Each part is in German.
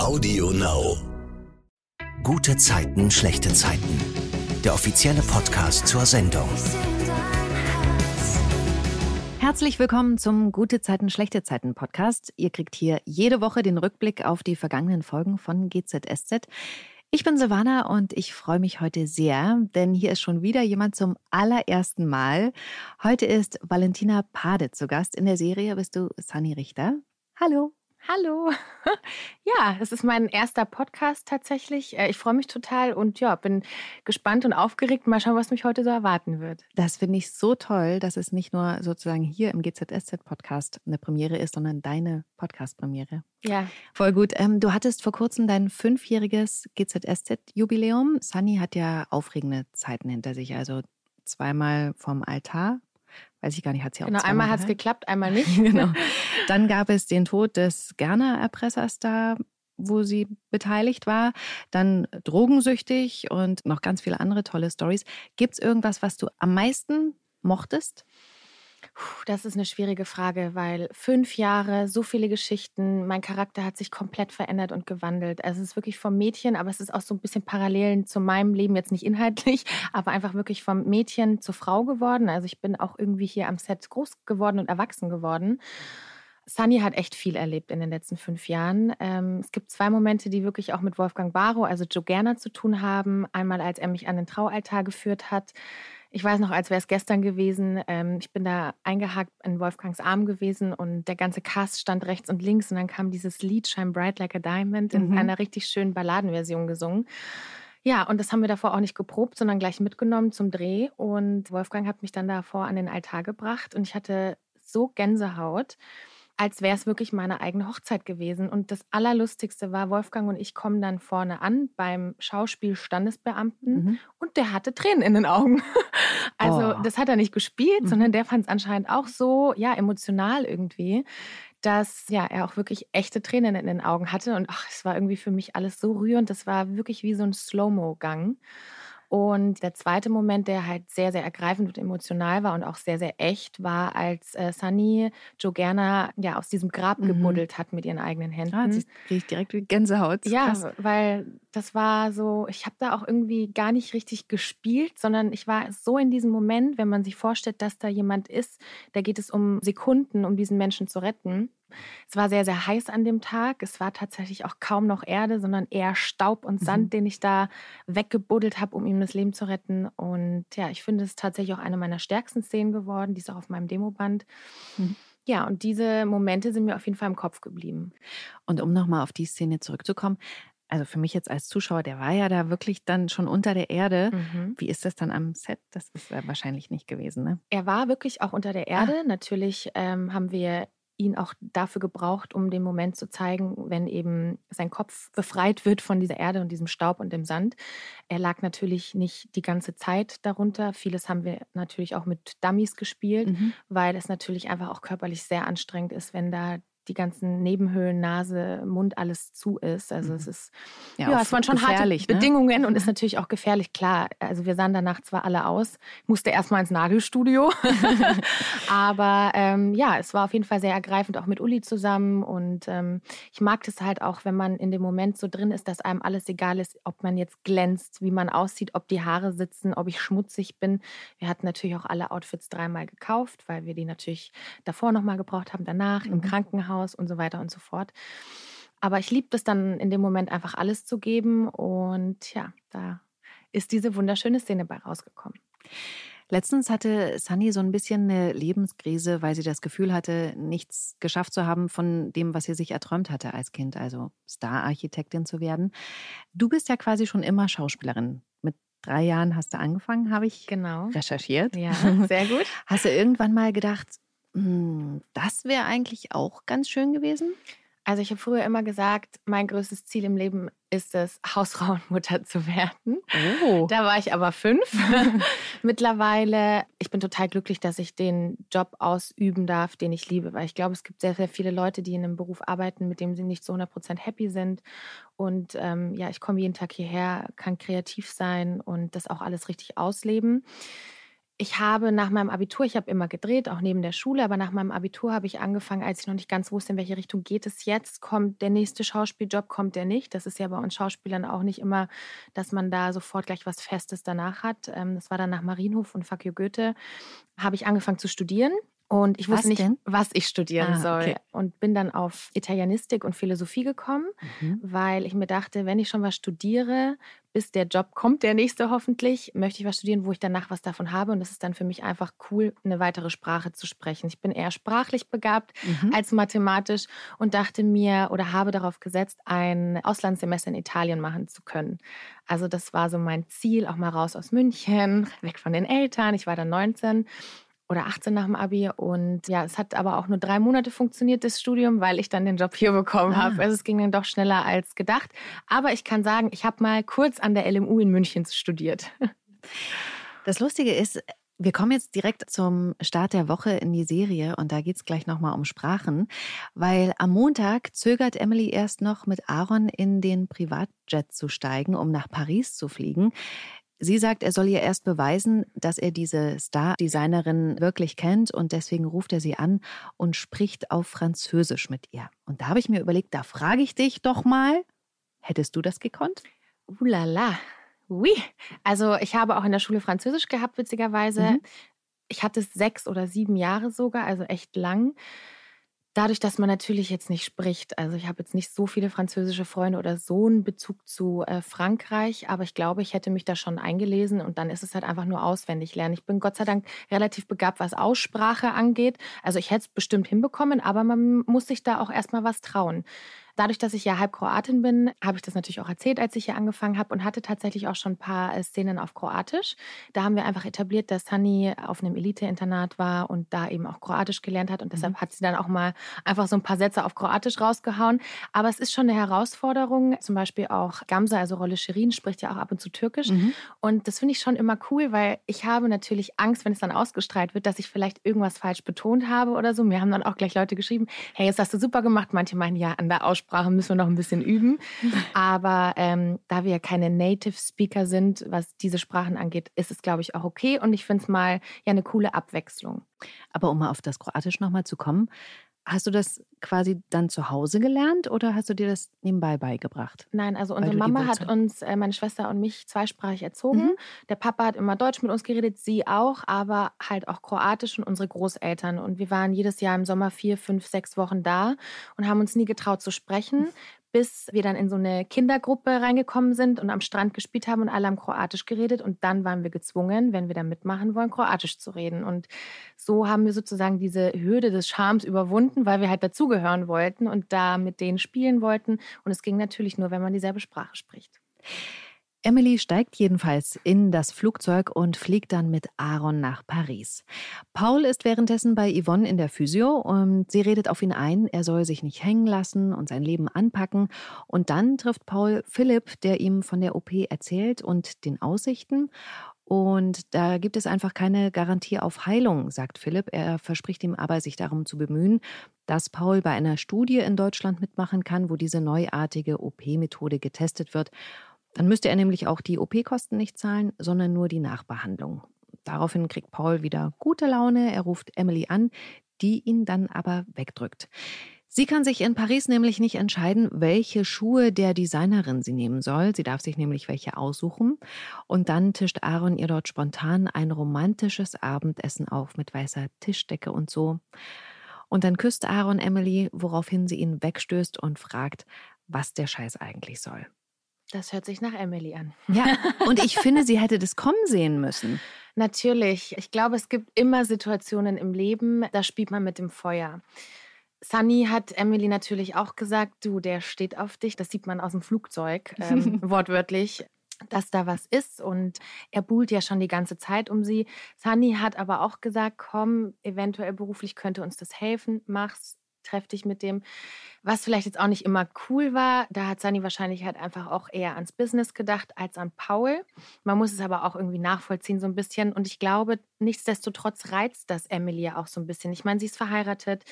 Audio Now. Gute Zeiten, schlechte Zeiten. Der offizielle Podcast zur Sendung. Herzlich willkommen zum Gute Zeiten, schlechte Zeiten Podcast. Ihr kriegt hier jede Woche den Rückblick auf die vergangenen Folgen von GZSZ. Ich bin Silvana und ich freue mich heute sehr, denn hier ist schon wieder jemand zum allerersten Mal. Heute ist Valentina Pade zu Gast. In der Serie bist du Sunny Richter. Hallo. Hallo. Ja, es ist mein erster Podcast tatsächlich. Äh, ich freue mich total und ja, bin gespannt und aufgeregt. Mal schauen, was mich heute so erwarten wird. Das finde ich so toll, dass es nicht nur sozusagen hier im GZSZ-Podcast eine Premiere ist, sondern deine Podcast-Premiere. Ja. Voll gut. Ähm, du hattest vor kurzem dein fünfjähriges GZSZ-Jubiläum. Sunny hat ja aufregende Zeiten hinter sich, also zweimal vom Altar weiß ich gar nicht, hat sie auch Genau, einmal hat es geklappt, einmal nicht. genau. Dann gab es den Tod des Gerner-Erpressers da, wo sie beteiligt war. Dann drogensüchtig und noch ganz viele andere tolle Stories. Gibt es irgendwas, was du am meisten mochtest? Das ist eine schwierige Frage, weil fünf Jahre, so viele Geschichten, mein Charakter hat sich komplett verändert und gewandelt. Also es ist wirklich vom Mädchen, aber es ist auch so ein bisschen Parallelen zu meinem Leben, jetzt nicht inhaltlich, aber einfach wirklich vom Mädchen zur Frau geworden. Also ich bin auch irgendwie hier am Set groß geworden und erwachsen geworden. Sunny hat echt viel erlebt in den letzten fünf Jahren. Ähm, es gibt zwei Momente, die wirklich auch mit Wolfgang Barrow, also Joe Gerner, zu tun haben. Einmal, als er mich an den Traualtar geführt hat. Ich weiß noch, als wäre es gestern gewesen. Ähm, ich bin da eingehakt in Wolfgangs Arm gewesen und der ganze Cast stand rechts und links und dann kam dieses Lied Shine Bright Like a Diamond in mhm. einer richtig schönen Balladenversion gesungen. Ja, und das haben wir davor auch nicht geprobt, sondern gleich mitgenommen zum Dreh. Und Wolfgang hat mich dann davor an den Altar gebracht und ich hatte so Gänsehaut als wäre es wirklich meine eigene Hochzeit gewesen. Und das Allerlustigste war, Wolfgang und ich kommen dann vorne an beim Schauspielstandesbeamten mhm. und der hatte Tränen in den Augen. Also oh. das hat er nicht gespielt, mhm. sondern der fand es anscheinend auch so, ja, emotional irgendwie, dass ja, er auch wirklich echte Tränen in den Augen hatte. Und ach, es war irgendwie für mich alles so rührend. Das war wirklich wie so ein Slow-Mo-Gang. Und der zweite Moment, der halt sehr, sehr ergreifend und emotional war und auch sehr, sehr echt, war, als äh, Sunny Joe Gerner ja aus diesem Grab mhm. gebuddelt hat mit ihren eigenen Händen. Ah, jetzt kriege ich direkt wie Gänsehaut. Ja, Krass. weil das war so, ich habe da auch irgendwie gar nicht richtig gespielt, sondern ich war so in diesem Moment, wenn man sich vorstellt, dass da jemand ist, da geht es um Sekunden, um diesen Menschen zu retten. Es war sehr, sehr heiß an dem Tag. Es war tatsächlich auch kaum noch Erde, sondern eher Staub und Sand, mhm. den ich da weggebuddelt habe, um ihm das Leben zu retten. Und ja, ich finde es tatsächlich auch eine meiner stärksten Szenen geworden. Die ist auch auf meinem Demoband. Mhm. Ja, und diese Momente sind mir auf jeden Fall im Kopf geblieben. Und um nochmal auf die Szene zurückzukommen, also für mich jetzt als Zuschauer, der war ja da wirklich dann schon unter der Erde. Mhm. Wie ist das dann am Set? Das ist ja wahrscheinlich nicht gewesen, ne? Er war wirklich auch unter der Erde. Ah. Natürlich ähm, haben wir ihn auch dafür gebraucht, um den Moment zu zeigen, wenn eben sein Kopf befreit wird von dieser Erde und diesem Staub und dem Sand. Er lag natürlich nicht die ganze Zeit darunter. Vieles haben wir natürlich auch mit Dummies gespielt, mhm. weil es natürlich einfach auch körperlich sehr anstrengend ist, wenn da die ganzen Nebenhöhlen, Nase, Mund, alles zu ist. Also es mhm. ist, ja, ja es waren schon harte ne? Bedingungen und ist natürlich auch gefährlich. Klar, also wir sahen danach zwar alle aus, musste erstmal ins Nagelstudio, aber ähm, ja, es war auf jeden Fall sehr ergreifend, auch mit Uli zusammen und ähm, ich mag das halt auch, wenn man in dem Moment so drin ist, dass einem alles egal ist, ob man jetzt glänzt, wie man aussieht, ob die Haare sitzen, ob ich schmutzig bin. Wir hatten natürlich auch alle Outfits dreimal gekauft, weil wir die natürlich davor nochmal gebraucht haben, danach mhm. im Krankenhaus Krankenhaus und so weiter und so fort. Aber ich liebe es dann in dem Moment einfach alles zu geben und ja, da ist diese wunderschöne Szene bei rausgekommen. Letztens hatte Sunny so ein bisschen eine Lebenskrise, weil sie das Gefühl hatte, nichts geschafft zu haben von dem, was sie sich erträumt hatte als Kind, also Star-Architektin zu werden. Du bist ja quasi schon immer Schauspielerin. Mit drei Jahren hast du angefangen, habe ich genau. recherchiert. Ja, sehr gut. Hast du irgendwann mal gedacht, das wäre eigentlich auch ganz schön gewesen. Also ich habe früher immer gesagt, mein größtes Ziel im Leben ist es, Hausfrauenmutter zu werden. Oh. Da war ich aber fünf. Mittlerweile, ich bin total glücklich, dass ich den Job ausüben darf, den ich liebe, weil ich glaube, es gibt sehr, sehr viele Leute, die in einem Beruf arbeiten, mit dem sie nicht zu 100 Prozent happy sind. Und ähm, ja, ich komme jeden Tag hierher, kann kreativ sein und das auch alles richtig ausleben Ich habe nach meinem Abitur, ich habe immer gedreht, auch neben der Schule, aber nach meinem Abitur habe ich angefangen, als ich noch nicht ganz wusste, in welche Richtung geht es jetzt, kommt der nächste Schauspieljob, kommt der nicht. Das ist ja bei uns Schauspielern auch nicht immer, dass man da sofort gleich was Festes danach hat. Ähm, das war dann nach Marienhof und Fakio Goethe, habe ich angefangen zu studieren und ich wusste nicht, denn? was ich studieren ah, soll. Okay. Und bin dann auf Italienistik und Philosophie gekommen, mhm. weil ich mir dachte, wenn ich schon was studiere, bis der Job kommt, der nächste hoffentlich, möchte ich was studieren, wo ich danach was davon habe. Und das ist dann für mich einfach cool, eine weitere Sprache zu sprechen. Ich bin eher sprachlich begabt mhm. als mathematisch und dachte mir oder habe darauf gesetzt, ein Auslandssemester in Italien machen zu können. Also das war so mein Ziel, auch mal raus aus München, weg von den Eltern. Ich war dann 19 oder 18 nach dem Abi. Und ja, es hat aber auch nur drei Monate funktioniert, das Studium, weil ich dann den Job hier bekommen ah. habe. Also es ging dann doch schneller als gedacht. Aber ich kann sagen, ich habe mal kurz an der LMU in München studiert. Das Lustige ist, wir kommen jetzt direkt zum Start der Woche in die Serie und da geht es gleich nochmal um Sprachen, weil am Montag zögert Emily erst noch mit Aaron in den Privatjet zu steigen, um nach Paris zu fliegen. Sie sagt, er soll ihr erst beweisen, dass er diese Star-Designerin wirklich kennt und deswegen ruft er sie an und spricht auf Französisch mit ihr. Und da habe ich mir überlegt, da frage ich dich doch mal, hättest du das gekonnt? Ulala, oui. Also ich habe auch in der Schule Französisch gehabt, witzigerweise. Mhm. Ich hatte es sechs oder sieben Jahre sogar, also echt lang. Dadurch, dass man natürlich jetzt nicht spricht, also ich habe jetzt nicht so viele französische Freunde oder so einen Bezug zu äh, Frankreich, aber ich glaube, ich hätte mich da schon eingelesen und dann ist es halt einfach nur auswendig lernen. Ich bin Gott sei Dank relativ begabt, was Aussprache angeht. Also ich hätte es bestimmt hinbekommen, aber man muss sich da auch erstmal was trauen. Dadurch, dass ich ja halb Kroatin bin, habe ich das natürlich auch erzählt, als ich hier angefangen habe und hatte tatsächlich auch schon ein paar äh, Szenen auf Kroatisch. Da haben wir einfach etabliert, dass Sunny auf einem Elite-Internat war und da eben auch Kroatisch gelernt hat und deshalb mhm. hat sie dann auch mal einfach so ein paar Sätze auf Kroatisch rausgehauen. Aber es ist schon eine Herausforderung. Zum Beispiel auch Gamsa, also Rolle Shirin, spricht ja auch ab und zu Türkisch. Mhm. Und das finde ich schon immer cool, weil ich habe natürlich Angst, wenn es dann ausgestrahlt wird, dass ich vielleicht irgendwas falsch betont habe oder so. Mir haben dann auch gleich Leute geschrieben, hey, jetzt hast du super gemacht. Manche meinen, ja, an der Aussprache Sprache müssen wir noch ein bisschen üben. Aber ähm, da wir ja keine Native Speaker sind, was diese Sprachen angeht, ist es, glaube ich, auch okay. Und ich finde es mal ja eine coole Abwechslung. Aber um mal auf das Kroatisch nochmal zu kommen, Hast du das quasi dann zu Hause gelernt oder hast du dir das nebenbei beigebracht? Nein, also unsere Mama hat uns, äh, meine Schwester und mich, zweisprachig erzogen. Mhm. Der Papa hat immer Deutsch mit uns geredet, sie auch, aber halt auch Kroatisch und unsere Großeltern. Und wir waren jedes Jahr im Sommer vier, fünf, sechs Wochen da und haben uns nie getraut zu sprechen, bis wir dann in so eine Kindergruppe reingekommen sind und am Strand gespielt haben und alle haben Kroatisch geredet. Und dann waren wir gezwungen, wenn wir da mitmachen wollen, Kroatisch zu reden. Und so haben wir sozusagen diese Hürde des Charmes überwunden, weil wir halt dazugehören wollten und da mit denen spielen wollten. Und es ging natürlich nur, wenn man dieselbe Sprache spricht. Emily steigt jedenfalls in das Flugzeug und fliegt dann mit Aaron nach Paris. Paul ist währenddessen bei Yvonne in der Physio und sie redet auf ihn ein, er soll sich nicht hängen lassen und sein Leben anpacken. Und dann trifft Paul Philipp, der ihm von der OP erzählt und den Aussichten. Und da gibt es einfach keine Garantie auf Heilung, sagt Philipp. Er verspricht ihm aber, sich darum zu bemühen, dass Paul bei einer Studie in Deutschland mitmachen kann, wo diese neuartige OP-Methode getestet wird. Dann müsste er nämlich auch die OP-Kosten nicht zahlen, sondern nur die Nachbehandlung. Daraufhin kriegt Paul wieder gute Laune, er ruft Emily an, die ihn dann aber wegdrückt. Sie kann sich in Paris nämlich nicht entscheiden, welche Schuhe der Designerin sie nehmen soll. Sie darf sich nämlich welche aussuchen. Und dann tischt Aaron ihr dort spontan ein romantisches Abendessen auf mit weißer Tischdecke und so. Und dann küsst Aaron Emily, woraufhin sie ihn wegstößt und fragt, was der Scheiß eigentlich soll. Das hört sich nach Emily an. Ja, und ich finde, sie hätte das kommen sehen müssen. Natürlich. Ich glaube, es gibt immer Situationen im Leben, da spielt man mit dem Feuer. Sunny hat Emily natürlich auch gesagt, du, der steht auf dich. Das sieht man aus dem Flugzeug, ähm, wortwörtlich dass da was ist und er buhlt ja schon die ganze Zeit um sie. Sunny hat aber auch gesagt, komm, eventuell beruflich könnte uns das helfen, mach's, treff dich mit dem. Was vielleicht jetzt auch nicht immer cool war, da hat Sunny wahrscheinlich halt einfach auch eher ans Business gedacht als an Paul. Man muss es aber auch irgendwie nachvollziehen so ein bisschen. Und ich glaube, nichtsdestotrotz reizt das Emily ja auch so ein bisschen. Ich meine, sie ist verheiratet,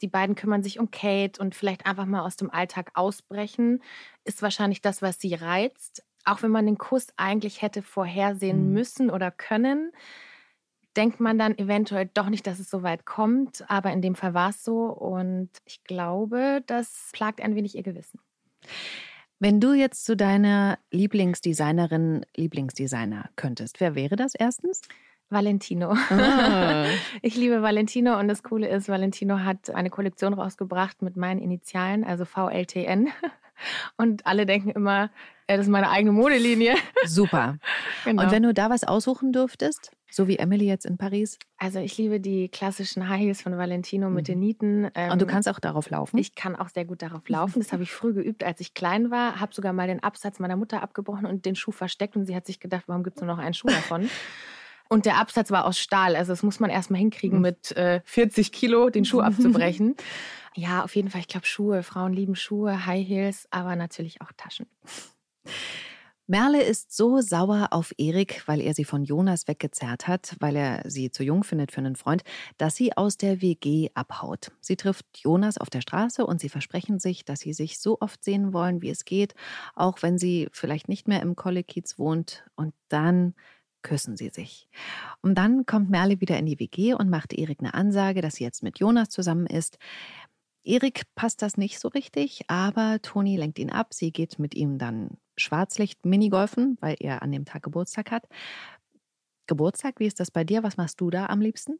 die beiden kümmern sich um Kate und vielleicht einfach mal aus dem Alltag ausbrechen, ist wahrscheinlich das, was sie reizt. Auch wenn man den Kuss eigentlich hätte vorhersehen mhm. müssen oder können denkt man dann eventuell doch nicht, dass es so weit kommt. Aber in dem Fall war es so. Und ich glaube, das plagt ein wenig ihr Gewissen. Wenn du jetzt zu deiner Lieblingsdesignerin, Lieblingsdesigner könntest, wer wäre das erstens? Valentino. Ah. Ich liebe Valentino und das Coole ist, Valentino hat eine Kollektion rausgebracht mit meinen Initialen, also VLTN. Und alle denken immer, das ist meine eigene Modelinie. Super. Genau. Und wenn du da was aussuchen dürftest, so wie Emily jetzt in Paris? Also ich liebe die klassischen High Heels von Valentino mit den mhm. Nieten. Und du ähm, kannst auch darauf laufen? Ich kann auch sehr gut darauf laufen. Das habe ich früh geübt, als ich klein war. Habe sogar mal den Absatz meiner Mutter abgebrochen und den Schuh versteckt. Und sie hat sich gedacht, warum gibt es nur noch einen Schuh davon? Und der Absatz war aus Stahl. Also das muss man erstmal hinkriegen, mhm. mit äh, 40 Kilo den Schuh abzubrechen. Ja, auf jeden Fall. Ich glaube Schuhe. Frauen lieben Schuhe, High Heels, aber natürlich auch Taschen. Merle ist so sauer auf Erik, weil er sie von Jonas weggezerrt hat, weil er sie zu jung findet für einen Freund, dass sie aus der WG abhaut. Sie trifft Jonas auf der Straße und sie versprechen sich, dass sie sich so oft sehen wollen, wie es geht, auch wenn sie vielleicht nicht mehr im Kollekiez wohnt. Und dann küssen sie sich. Und dann kommt Merle wieder in die WG und macht Erik eine Ansage, dass sie jetzt mit Jonas zusammen ist. Erik passt das nicht so richtig, aber Toni lenkt ihn ab. Sie geht mit ihm dann Schwarzlicht-Minigolfen, weil er an dem Tag Geburtstag hat. Geburtstag, wie ist das bei dir? Was machst du da am liebsten?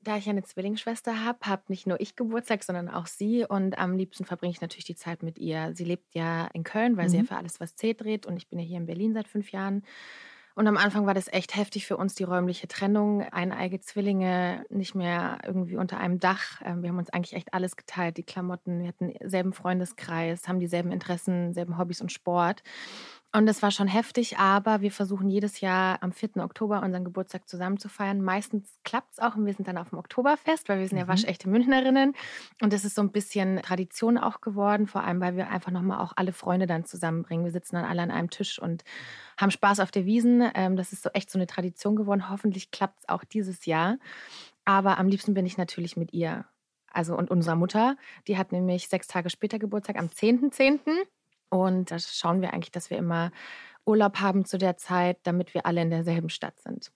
Da ich eine Zwillingsschwester habe, habe nicht nur ich Geburtstag, sondern auch sie. Und am liebsten verbringe ich natürlich die Zeit mit ihr. Sie lebt ja in Köln, weil mhm. sie ja mhm. für alles was zählt dreht. Und ich bin ja hier in Berlin seit fünf Jahren. Und am Anfang war das echt heftig für uns, die räumliche Trennung. Eineige Zwillinge, nicht mehr irgendwie unter einem Dach. Ähm, wir haben uns eigentlich echt alles geteilt, die Klamotten. Wir hatten selben Freundeskreis, haben dieselben Interessen, selben Hobbys und Sport. Und es war schon heftig, aber wir versuchen jedes Jahr am 4. Oktober unseren Geburtstag zusammen zu feiern. Meistens klappt es auch und wir sind dann auf dem Oktoberfest, weil wir sind mhm. ja waschechte Münchnerinnen. Und das ist so ein bisschen Tradition auch geworden, vor allem, weil wir einfach nochmal auch alle Freunde dann zusammenbringen. Wir sitzen dann alle an einem Tisch und haben Spaß auf der Wiesen. Ähm, das ist so echt so eine Tradition geworden. Hoffentlich klappt es auch dieses Jahr. Aber am liebsten bin ich natürlich mit ihr. Also und unserer Mutter. Die hat nämlich sechs Tage später Geburtstag am 10.10. .10. Und da schauen wir eigentlich, dass wir immer Urlaub haben zu der Zeit, damit wir alle in derselben Stadt sind.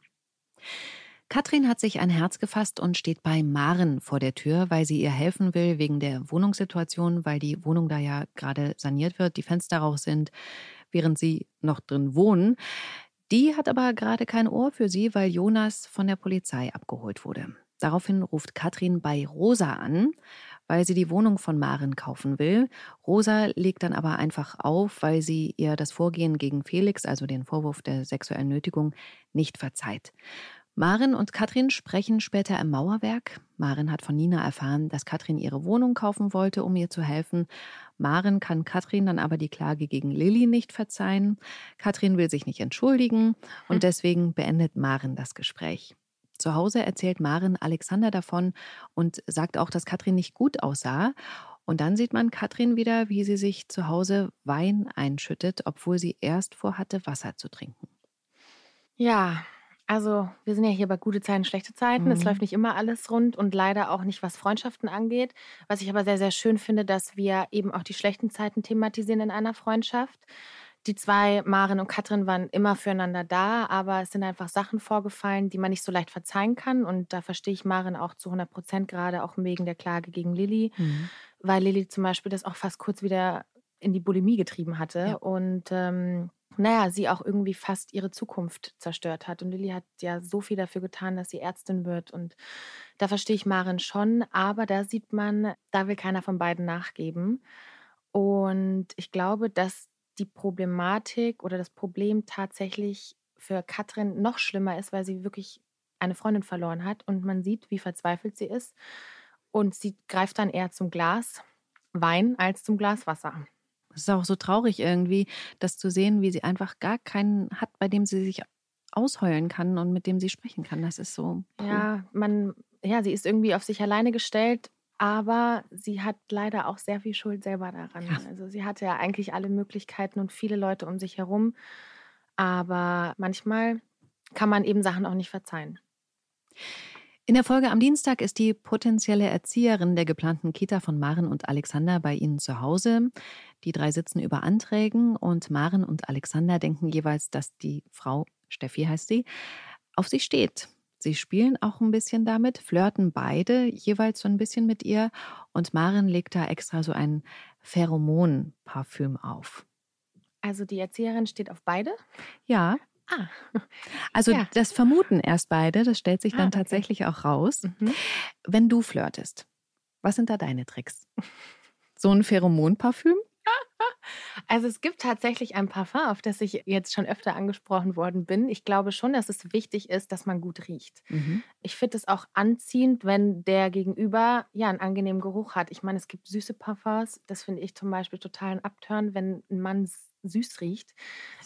Katrin hat sich ein Herz gefasst und steht bei Maren vor der Tür, weil sie ihr helfen will wegen der Wohnungssituation, weil die Wohnung da ja gerade saniert wird, die Fenster raus sind, während sie noch drin wohnen. Die hat aber gerade kein Ohr für sie, weil Jonas von der Polizei abgeholt wurde. Daraufhin ruft Katrin bei Rosa an, weil sie die Wohnung von Maren kaufen will. Rosa legt dann aber einfach auf, weil sie ihr das Vorgehen gegen Felix, also den Vorwurf der sexuellen Nötigung, nicht verzeiht. Maren und Katrin sprechen später im Mauerwerk. Maren hat von Nina erfahren, dass Katrin ihre Wohnung kaufen wollte, um ihr zu helfen. Maren kann Katrin dann aber die Klage gegen Lilly nicht verzeihen. Katrin will sich nicht entschuldigen und hm. deswegen beendet Maren das Gespräch. Zu Hause erzählt Maren Alexander davon und sagt auch, dass Katrin nicht gut aussah. Und dann sieht man Katrin wieder, wie sie sich zu Hause Wein einschüttet, obwohl sie erst vorhatte, Wasser zu trinken. Ja, also wir sind ja hier bei gute Zeiten, schlechte Zeiten. Mhm. Es läuft nicht immer alles rund und leider auch nicht, was Freundschaften angeht. Was ich aber sehr, sehr schön finde, dass wir eben auch die schlechten Zeiten thematisieren in einer Freundschaft. Die zwei, Maren und Katrin, waren immer füreinander da, aber es sind einfach Sachen vorgefallen, die man nicht so leicht verzeihen kann. Und da verstehe ich Maren auch zu 100 Prozent, gerade auch wegen der Klage gegen Lilly, mhm. weil Lilly zum Beispiel das auch fast kurz wieder in die Bulimie getrieben hatte. Ja. Und ähm, naja, sie auch irgendwie fast ihre Zukunft zerstört hat. Und Lilly hat ja so viel dafür getan, dass sie Ärztin wird. Und da verstehe ich Maren schon. Aber da sieht man, da will keiner von beiden nachgeben. Und ich glaube, dass die Problematik oder das Problem tatsächlich für Katrin noch schlimmer ist, weil sie wirklich eine Freundin verloren hat und man sieht, wie verzweifelt sie ist. Und sie greift dann eher zum Glas Wein als zum Glas Wasser. Es ist auch so traurig irgendwie, das zu sehen, wie sie einfach gar keinen hat, bei dem sie sich ausheulen kann und mit dem sie sprechen kann. Das ist so. Cool. Ja, man, ja, sie ist irgendwie auf sich alleine gestellt aber sie hat leider auch sehr viel Schuld selber daran. Ja. Also sie hatte ja eigentlich alle Möglichkeiten und viele Leute um sich herum. Aber manchmal kann man eben Sachen auch nicht verzeihen. In der Folge am Dienstag ist die potenzielle Erzieherin der geplanten Kita von Maren und Alexander bei ihnen zu Hause. Die drei sitzen über Anträgen und Maren und Alexander denken jeweils, dass die Frau, Steffi heißt sie, auf sie steht. Sie spielen auch ein bisschen damit, flirten beide jeweils so ein bisschen mit ihr und Maren legt da extra so ein Pheromon-Parfüm auf. Also die Erzieherin steht auf beide? Ja. Ah. Also Ja. das vermuten erst beide, das stellt sich Ah, dann okay. tatsächlich auch raus. Mhm. Wenn du flirtest, was sind da deine Tricks? So ein Pheromon-Parfüm? Also es gibt tatsächlich ein Parfum, auf das ich jetzt schon öfter angesprochen worden bin. Ich glaube schon, dass es wichtig ist, dass man gut riecht. Mhm. Ich finde es auch anziehend, wenn der Gegenüber ja einen angenehmen Geruch hat. Ich meine, es gibt süße Parfums. Das finde ich zum Beispiel total ein Upturn, wenn ein Mann süß riecht.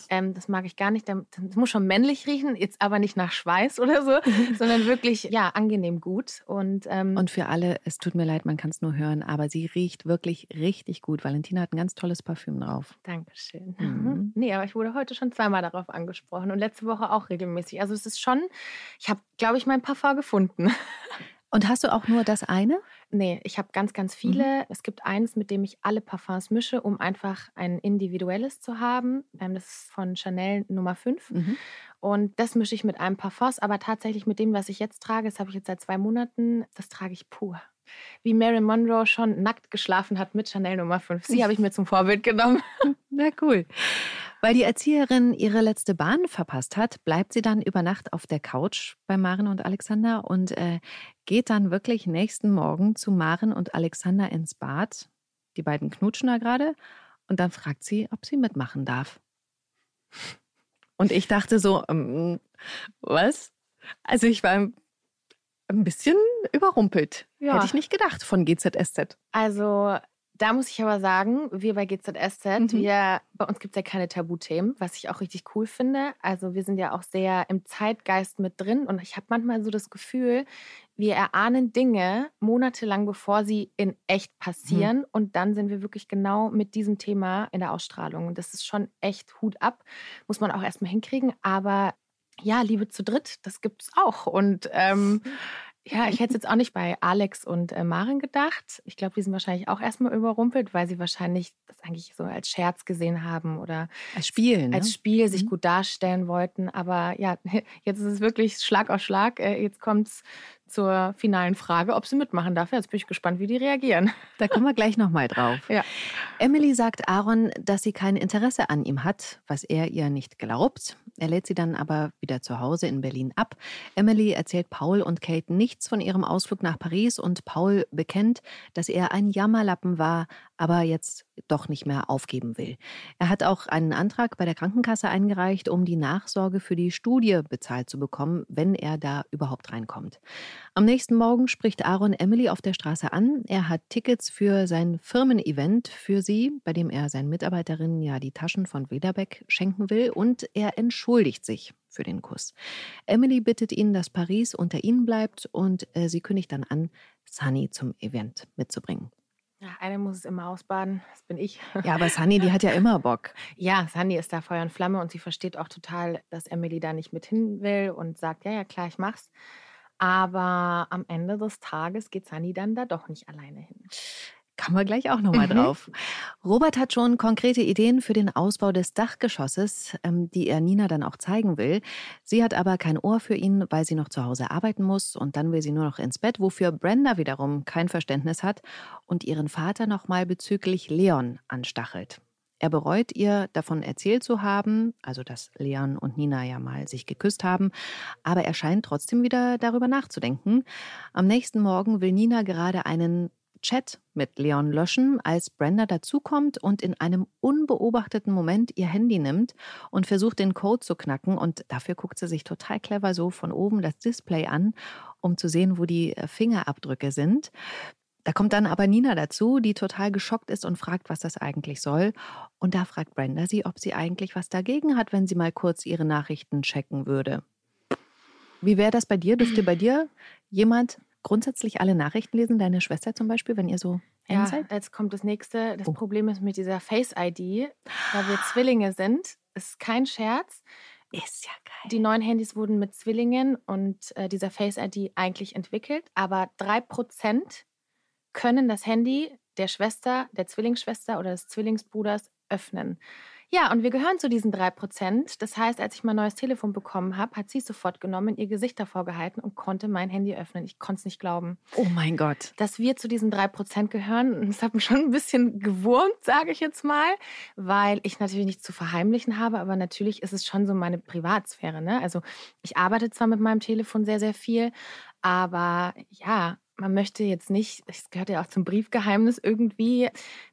Ähm, das mag ich gar nicht. Das muss schon männlich riechen, jetzt aber nicht nach Schweiß oder so, sondern wirklich ja angenehm gut. Und, ähm, Und für alle, es tut mir leid, man kann es nur hören, aber sie riecht wirklich richtig gut. Valentina hat ein ganz tolles Parfüm drauf. Dankeschön. Mhm. Nee, aber ich wurde heute schon zweimal darauf angesprochen und letzte Woche auch regelmäßig. Also es ist schon, ich habe, glaube ich, mein Parfum gefunden. Und hast du auch nur das eine? Nee, ich habe ganz, ganz viele. Es gibt eins, mit dem ich alle Parfums mische, um einfach ein individuelles zu haben. Ähm, Das ist von Chanel Nummer 5. Mhm. Und das mische ich mit einem Parfums, aber tatsächlich mit dem, was ich jetzt trage, das habe ich jetzt seit zwei Monaten, das trage ich pur. Wie Marilyn Monroe schon nackt geschlafen hat mit Chanel Nummer 5. Sie habe ich mir zum Vorbild genommen. Na cool. Weil die Erzieherin ihre letzte Bahn verpasst hat, bleibt sie dann über Nacht auf der Couch bei Maren und Alexander und äh, geht dann wirklich nächsten Morgen zu Maren und Alexander ins Bad. Die beiden knutschen da gerade und dann fragt sie, ob sie mitmachen darf. Und ich dachte so, ähm, was? Also ich war ein bisschen überrumpelt. Ja. Hätte ich nicht gedacht von GZSZ. Also da muss ich aber sagen, wir bei GZSZ, Mhm. wir, bei uns gibt es ja keine Tabuthemen, was ich auch richtig cool finde. Also wir sind ja auch sehr im Zeitgeist mit drin und ich habe manchmal so das Gefühl, wir erahnen Dinge monatelang, bevor sie in echt passieren und dann sind wir wirklich genau mit diesem Thema in der Ausstrahlung. Und das ist schon echt Hut ab, muss man auch erstmal hinkriegen, aber ja, Liebe zu dritt, das gibt's auch. Und ähm, ja, ich hätte es jetzt auch nicht bei Alex und äh, Maren gedacht. Ich glaube, die sind wahrscheinlich auch erstmal überrumpelt, weil sie wahrscheinlich das eigentlich so als Scherz gesehen haben oder Als Spiel, ne? als Spiel sich Mhm. gut darstellen wollten. Aber ja, jetzt ist es wirklich Schlag auf Schlag. Äh, Jetzt kommt es zur finalen Frage, ob sie mitmachen darf. Jetzt bin ich gespannt, wie die reagieren. Da kommen wir gleich nochmal drauf. Ja. Emily sagt Aaron, dass sie kein Interesse an ihm hat, was er ihr nicht glaubt. Er lädt sie dann aber wieder zu Hause in Berlin ab. Emily erzählt Paul und Kate nichts von ihrem Ausflug nach Paris und Paul bekennt, dass er ein Jammerlappen war, aber jetzt doch nicht mehr aufgeben will. Er hat auch einen Antrag bei der Krankenkasse eingereicht, um die Nachsorge für die Studie bezahlt zu bekommen, wenn er da überhaupt reinkommt. Am nächsten Morgen spricht Aaron Emily auf der Straße an. Er hat Tickets für sein Firmen-Event für sie, bei dem er seinen Mitarbeiterinnen ja die Taschen von Wederbeck schenken will und er entschuldigt sich für den Kuss. Emily bittet ihn, dass Paris unter ihnen bleibt und äh, sie kündigt dann an, Sunny zum Event mitzubringen. Ja, eine muss es immer ausbaden. Das bin ich. Ja, aber Sunny, die hat ja immer Bock. Ja, Sandy ist da Feuer und Flamme und sie versteht auch total, dass Emily da nicht mit hin will und sagt, ja, ja, klar, ich mach's. Aber am Ende des Tages geht Sandy dann da doch nicht alleine hin. Kommen wir gleich auch nochmal Mhm. drauf. Robert hat schon konkrete Ideen für den Ausbau des Dachgeschosses, ähm, die er Nina dann auch zeigen will. Sie hat aber kein Ohr für ihn, weil sie noch zu Hause arbeiten muss und dann will sie nur noch ins Bett, wofür Brenda wiederum kein Verständnis hat und ihren Vater nochmal bezüglich Leon anstachelt. Er bereut ihr, davon erzählt zu haben, also dass Leon und Nina ja mal sich geküsst haben, aber er scheint trotzdem wieder darüber nachzudenken. Am nächsten Morgen will Nina gerade einen Chat mit Leon löschen, als Brenda dazukommt und in einem unbeobachteten Moment ihr Handy nimmt und versucht, den Code zu knacken. Und dafür guckt sie sich total clever so von oben das Display an, um zu sehen, wo die Fingerabdrücke sind. Da kommt dann aber Nina dazu, die total geschockt ist und fragt, was das eigentlich soll. Und da fragt Brenda sie, ob sie eigentlich was dagegen hat, wenn sie mal kurz ihre Nachrichten checken würde. Wie wäre das bei dir? Dürfte bei dir jemand grundsätzlich alle Nachrichten lesen? Deine Schwester zum Beispiel, wenn ihr so Ja, seid? jetzt kommt das nächste. Das Oh. Problem ist mit dieser Face-ID, da wir Zwillinge sind, ist kein Scherz. Ist ja geil. Die neuen Handys wurden mit Zwillingen und äh, dieser Face-ID eigentlich entwickelt, aber 3% können das Handy der Schwester, der Zwillingsschwester oder des Zwillingsbruders öffnen. Ja, und wir gehören zu diesen drei Prozent. Das heißt, als ich mein neues Telefon bekommen habe, hat sie es sofort genommen, ihr Gesicht davor gehalten und konnte mein Handy öffnen. Ich konnte es nicht glauben. Oh mein Gott. Dass wir zu diesen drei Prozent gehören, das hat mich schon ein bisschen gewurmt, sage ich jetzt mal, weil ich natürlich nichts zu verheimlichen habe, aber natürlich ist es schon so meine Privatsphäre. Ne? Also ich arbeite zwar mit meinem Telefon sehr, sehr viel, aber ja, man möchte jetzt nicht, es gehört ja auch zum Briefgeheimnis irgendwie,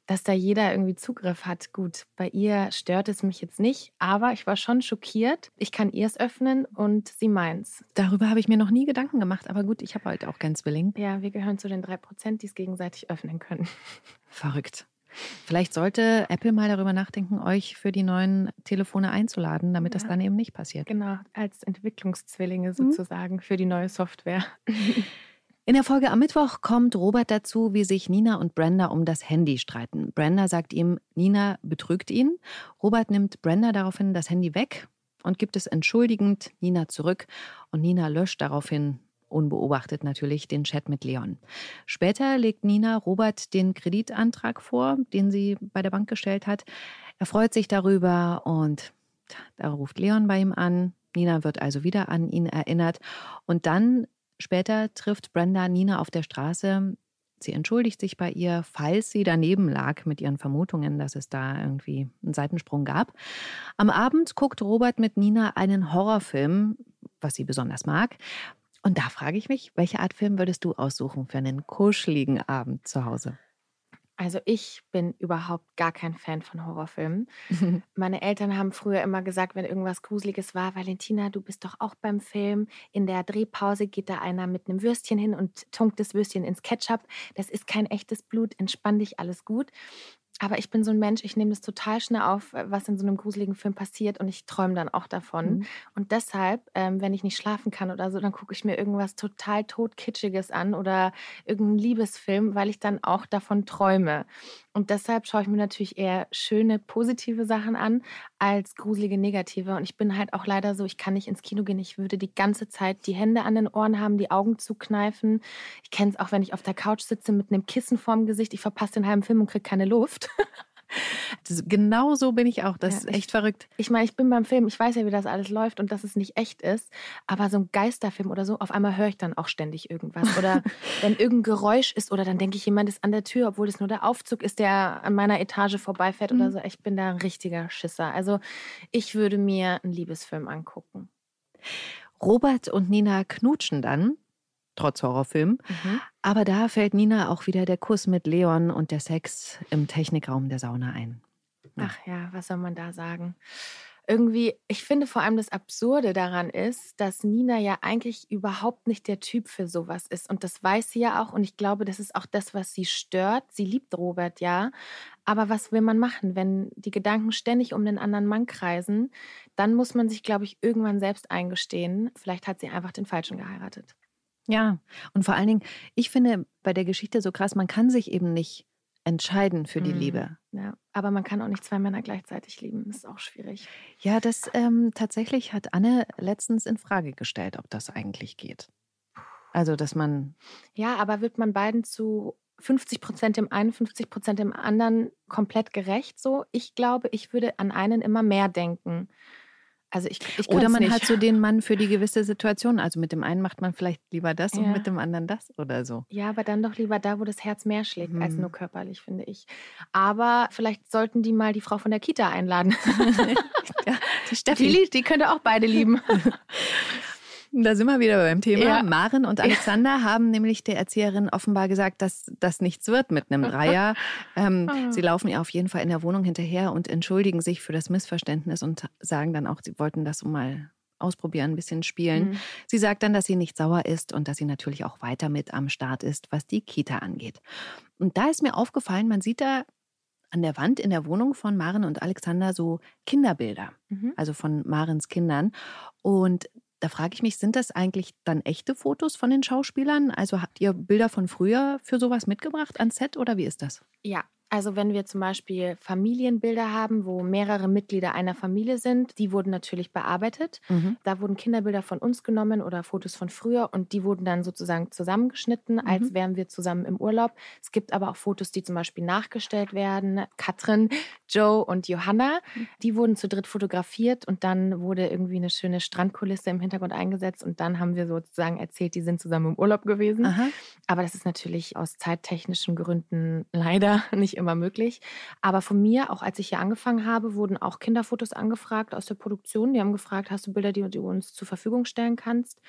dass da jeder irgendwie Zugriff hat. Gut, bei ihr stört es mich jetzt nicht, aber ich war schon schockiert. Ich kann ihr es öffnen und sie meins. Darüber habe ich mir noch nie Gedanken gemacht, aber gut, ich habe halt auch keinen Zwilling. Ja, wir gehören zu den drei Prozent, die es gegenseitig öffnen können. Verrückt. Vielleicht sollte Apple mal darüber nachdenken, euch für die neuen Telefone einzuladen, damit ja. das dann eben nicht passiert. Genau, als Entwicklungszwillinge mhm. sozusagen mhm. für die neue Software. In der Folge am Mittwoch kommt Robert dazu, wie sich Nina und Brenda um das Handy streiten. Brenda sagt ihm, Nina betrügt ihn. Robert nimmt Brenda daraufhin das Handy weg und gibt es entschuldigend Nina zurück. Und Nina löscht daraufhin unbeobachtet natürlich den Chat mit Leon. Später legt Nina Robert den Kreditantrag vor, den sie bei der Bank gestellt hat. Er freut sich darüber und da ruft Leon bei ihm an. Nina wird also wieder an ihn erinnert. Und dann Später trifft Brenda Nina auf der Straße. Sie entschuldigt sich bei ihr, falls sie daneben lag mit ihren Vermutungen, dass es da irgendwie einen Seitensprung gab. Am Abend guckt Robert mit Nina einen Horrorfilm, was sie besonders mag. Und da frage ich mich, welche Art Film würdest du aussuchen für einen kuscheligen Abend zu Hause? Also ich bin überhaupt gar kein Fan von Horrorfilmen. Meine Eltern haben früher immer gesagt, wenn irgendwas Gruseliges war, Valentina, du bist doch auch beim Film. In der Drehpause geht da einer mit einem Würstchen hin und tunkt das Würstchen ins Ketchup. Das ist kein echtes Blut, entspann dich, alles gut. Aber ich bin so ein Mensch, ich nehme das total schnell auf, was in so einem gruseligen Film passiert und ich träume dann auch davon. Mhm. Und deshalb, ähm, wenn ich nicht schlafen kann oder so, dann gucke ich mir irgendwas total totkitschiges an oder irgendeinen Liebesfilm, weil ich dann auch davon träume. Und deshalb schaue ich mir natürlich eher schöne, positive Sachen an als gruselige, negative. Und ich bin halt auch leider so, ich kann nicht ins Kino gehen. Ich würde die ganze Zeit die Hände an den Ohren haben, die Augen zukneifen. Ich kenne es auch, wenn ich auf der Couch sitze mit einem Kissen vorm Gesicht. Ich verpasse den halben Film und kriege keine Luft. Genau so bin ich auch. Das ja, ist echt ich, verrückt. Ich meine, ich bin beim Film, ich weiß ja, wie das alles läuft und dass es nicht echt ist. Aber so ein Geisterfilm oder so, auf einmal höre ich dann auch ständig irgendwas. Oder wenn irgendein Geräusch ist oder dann denke ich, jemand ist an der Tür, obwohl es nur der Aufzug ist, der an meiner Etage vorbeifährt mhm. oder so. Ich bin da ein richtiger Schisser. Also ich würde mir einen Liebesfilm angucken. Robert und Nina knutschen dann trotz Horrorfilm. Mhm. Aber da fällt Nina auch wieder der Kuss mit Leon und der Sex im Technikraum der Sauna ein. Ja. Ach ja, was soll man da sagen? Irgendwie, ich finde vor allem das Absurde daran ist, dass Nina ja eigentlich überhaupt nicht der Typ für sowas ist. Und das weiß sie ja auch. Und ich glaube, das ist auch das, was sie stört. Sie liebt Robert ja. Aber was will man machen, wenn die Gedanken ständig um den anderen Mann kreisen? Dann muss man sich, glaube ich, irgendwann selbst eingestehen. Vielleicht hat sie einfach den Falschen geheiratet. Ja, und vor allen Dingen, ich finde bei der Geschichte so krass, man kann sich eben nicht entscheiden für die mhm. Liebe. Ja, aber man kann auch nicht zwei Männer gleichzeitig lieben. Ist auch schwierig. Ja, das ähm, tatsächlich hat Anne letztens in Frage gestellt, ob das eigentlich geht. Also, dass man. Ja, aber wird man beiden zu 50 Prozent dem einen, 50 Prozent dem anderen komplett gerecht so? Ich glaube, ich würde an einen immer mehr denken. Also ich, ich oder man nicht. hat so den Mann für die gewisse Situation. Also mit dem einen macht man vielleicht lieber das ja. und mit dem anderen das oder so. Ja, aber dann doch lieber da, wo das Herz mehr schlägt hm. als nur körperlich, finde ich. Aber vielleicht sollten die mal die Frau von der Kita einladen. ja, die Steffi. Die, die könnte auch beide lieben. Da sind wir wieder beim Thema. Ja. Maren und Alexander ja. haben nämlich der Erzieherin offenbar gesagt, dass das nichts wird mit einem Dreier. Ähm, ah. sie laufen ihr auf jeden Fall in der Wohnung hinterher und entschuldigen sich für das Missverständnis und sagen dann auch, sie wollten das so mal ausprobieren, ein bisschen spielen. Mhm. Sie sagt dann, dass sie nicht sauer ist und dass sie natürlich auch weiter mit am Start ist, was die Kita angeht. Und da ist mir aufgefallen, man sieht da an der Wand in der Wohnung von Maren und Alexander so Kinderbilder, mhm. also von Marens Kindern. Und da frage ich mich, sind das eigentlich dann echte Fotos von den Schauspielern? Also habt ihr Bilder von früher für sowas mitgebracht ans Set oder wie ist das? Ja, Also wenn wir zum Beispiel Familienbilder haben, wo mehrere Mitglieder einer Familie sind, die wurden natürlich bearbeitet. Mhm. Da wurden Kinderbilder von uns genommen oder Fotos von früher und die wurden dann sozusagen zusammengeschnitten, mhm. als wären wir zusammen im Urlaub. Es gibt aber auch Fotos, die zum Beispiel nachgestellt werden. Katrin, Joe und Johanna, mhm. die wurden zu dritt fotografiert und dann wurde irgendwie eine schöne Strandkulisse im Hintergrund eingesetzt und dann haben wir sozusagen erzählt, die sind zusammen im Urlaub gewesen. Aha. Aber das ist natürlich aus zeittechnischen Gründen leider nicht immer möglich. Aber von mir, auch als ich hier angefangen habe, wurden auch Kinderfotos angefragt aus der Produktion. Die haben gefragt, hast du Bilder, die du uns zur Verfügung stellen kannst?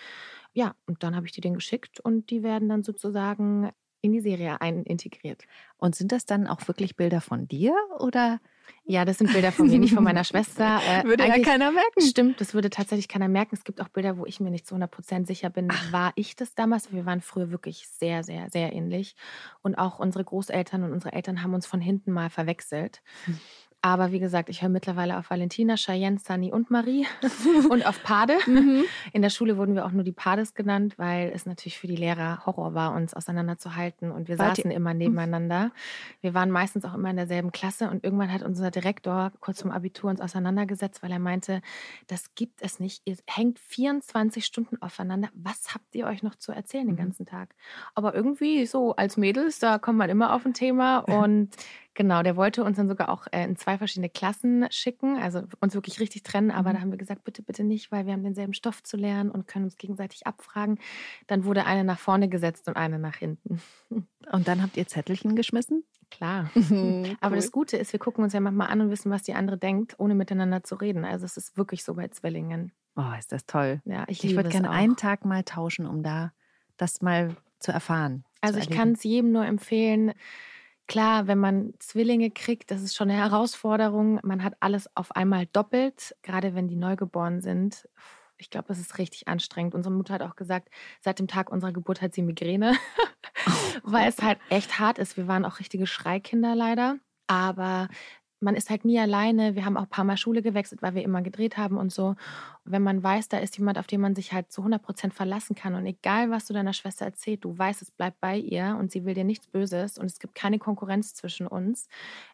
Ja, und dann habe ich die denen geschickt und die werden dann sozusagen in die Serie ein integriert. Und sind das dann auch wirklich Bilder von dir oder? Ja, das sind Bilder von mir, nicht von meiner Schwester. Äh, würde ja keiner merken. Stimmt, das würde tatsächlich keiner merken. Es gibt auch Bilder, wo ich mir nicht zu 100% sicher bin, Ach. war ich das damals? Wir waren früher wirklich sehr, sehr, sehr ähnlich. Und auch unsere Großeltern und unsere Eltern haben uns von hinten mal verwechselt. Hm. Aber wie gesagt, ich höre mittlerweile auf Valentina, Cheyenne, Sunny und Marie und auf Pade. Mhm. In der Schule wurden wir auch nur die Pades genannt, weil es natürlich für die Lehrer Horror war, uns auseinanderzuhalten. Und wir Wart saßen immer nebeneinander. Wir waren meistens auch immer in derselben Klasse. Und irgendwann hat unser Direktor kurz vom Abitur uns auseinandergesetzt, weil er meinte, das gibt es nicht. Ihr hängt 24 Stunden aufeinander. Was habt ihr euch noch zu erzählen den mhm. ganzen Tag? Aber irgendwie so als Mädels, da kommt man immer auf ein Thema. Und Genau, der wollte uns dann sogar auch äh, in zwei verschiedene Klassen schicken, also uns wirklich richtig trennen. Aber mhm. da haben wir gesagt, bitte, bitte nicht, weil wir haben denselben Stoff zu lernen und können uns gegenseitig abfragen. Dann wurde eine nach vorne gesetzt und eine nach hinten. Und dann habt ihr Zettelchen geschmissen? Klar. cool. Aber das Gute ist, wir gucken uns ja manchmal an und wissen, was die andere denkt, ohne miteinander zu reden. Also es ist wirklich so bei Zwillingen. Oh, ist das toll. Ja, ich, ich würde gerne einen Tag mal tauschen, um da das mal zu erfahren. Also zu ich kann es jedem nur empfehlen, Klar, wenn man Zwillinge kriegt, das ist schon eine Herausforderung. Man hat alles auf einmal doppelt, gerade wenn die neugeboren sind. Ich glaube, das ist richtig anstrengend. Unsere Mutter hat auch gesagt, seit dem Tag unserer Geburt hat sie Migräne, weil es halt echt hart ist. Wir waren auch richtige Schreikinder leider. Aber man ist halt nie alleine. Wir haben auch ein paar Mal Schule gewechselt, weil wir immer gedreht haben und so. Wenn man weiß, da ist jemand, auf den man sich halt zu 100 Prozent verlassen kann und egal, was du deiner Schwester erzählst, du weißt, es bleibt bei ihr und sie will dir nichts Böses und es gibt keine Konkurrenz zwischen uns,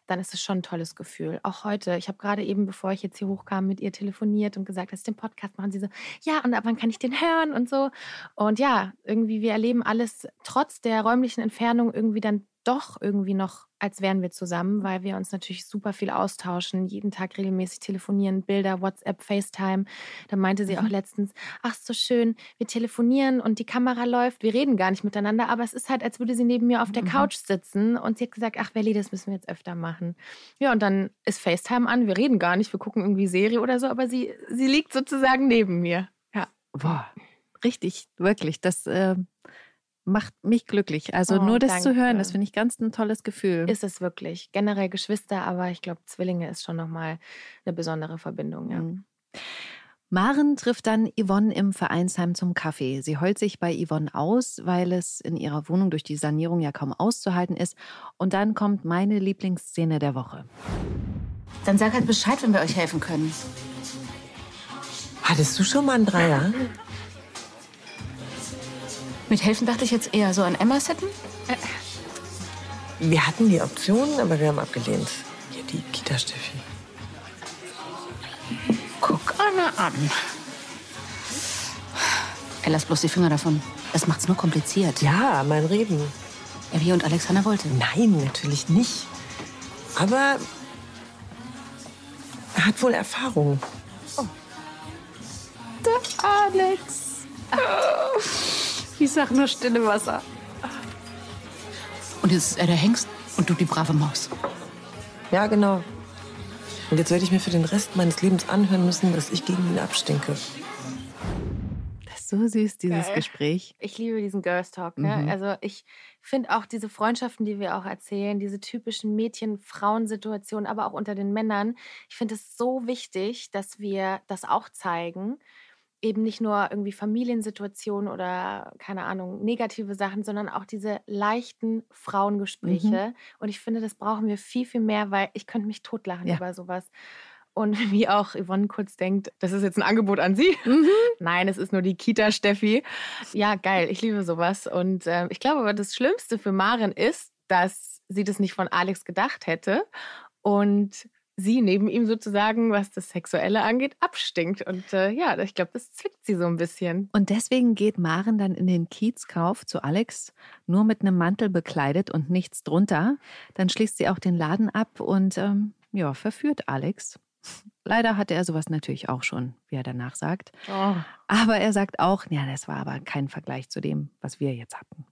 dann ist es schon ein tolles Gefühl. Auch heute, ich habe gerade eben, bevor ich jetzt hier hochkam, mit ihr telefoniert und gesagt, dass ich den Podcast machen. Sie so, ja, und ab wann kann ich den hören und so. Und ja, irgendwie, wir erleben alles trotz der räumlichen Entfernung irgendwie dann doch irgendwie noch, als wären wir zusammen, weil wir uns natürlich super viel austauschen, jeden Tag regelmäßig telefonieren, Bilder, WhatsApp, FaceTime. Da meinte sie auch mhm. letztens, ach so schön, wir telefonieren und die Kamera läuft, wir reden gar nicht miteinander, aber es ist halt, als würde sie neben mir auf der mhm. Couch sitzen und sie hat gesagt, ach Welli, das müssen wir jetzt öfter machen. Ja, und dann ist FaceTime an, wir reden gar nicht, wir gucken irgendwie Serie oder so, aber sie, sie liegt sozusagen neben mir. Ja. Boah, richtig, wirklich, das... Äh macht mich glücklich. Also oh, nur das danke. zu hören, das finde ich ganz ein tolles Gefühl. Ist es wirklich. Generell Geschwister, aber ich glaube, Zwillinge ist schon nochmal eine besondere Verbindung, ja. Mhm. Maren trifft dann Yvonne im Vereinsheim zum Kaffee. Sie heult sich bei Yvonne aus, weil es in ihrer Wohnung durch die Sanierung ja kaum auszuhalten ist. Und dann kommt meine Lieblingsszene der Woche. Dann sag halt Bescheid, wenn wir euch helfen können. Hattest du schon mal einen Dreier? Mit helfen dachte ich jetzt eher so an Emma setten? Äh, wir hatten die Option, aber wir haben abgelehnt. Hier die Kita-Steffi. Guck Anna an. Ey, lass bloß die Finger davon. Das macht's nur kompliziert. Ja, mein Reden. Wie und Alexander wollte. Nein, natürlich nicht. Aber er hat wohl Erfahrung. Oh. Der Alex. Oh. Ich sag nur stille Wasser. Und jetzt ist er der Hengst und du die brave Maus. Ja, genau. Und jetzt werde ich mir für den Rest meines Lebens anhören müssen, dass ich gegen ihn abstinke. Das ist so süß, dieses Geil. Gespräch. Ich liebe diesen Girls Talk. Ne? Mhm. Also ich finde auch diese Freundschaften, die wir auch erzählen, diese typischen Mädchen-Frauen-Situationen, aber auch unter den Männern. Ich finde es so wichtig, dass wir das auch zeigen eben nicht nur irgendwie Familiensituationen oder keine Ahnung, negative Sachen, sondern auch diese leichten Frauengespräche. Mhm. Und ich finde, das brauchen wir viel, viel mehr, weil ich könnte mich totlachen ja. über sowas. Und wie auch Yvonne kurz denkt, das ist jetzt ein Angebot an Sie. Mhm. Nein, es ist nur die Kita Steffi. Ja, geil, ich liebe sowas. Und äh, ich glaube aber, das Schlimmste für Maren ist, dass sie das nicht von Alex gedacht hätte und sie neben ihm sozusagen, was das Sexuelle angeht, abstinkt. Und äh, ja, ich glaube, das zwickt sie so ein bisschen. Und deswegen geht Maren dann in den Kiezkauf zu Alex, nur mit einem Mantel bekleidet und nichts drunter. Dann schließt sie auch den Laden ab und ähm, ja, verführt Alex. Leider hatte er sowas natürlich auch schon, wie er danach sagt. Oh. Aber er sagt auch, ja, das war aber kein Vergleich zu dem, was wir jetzt hatten.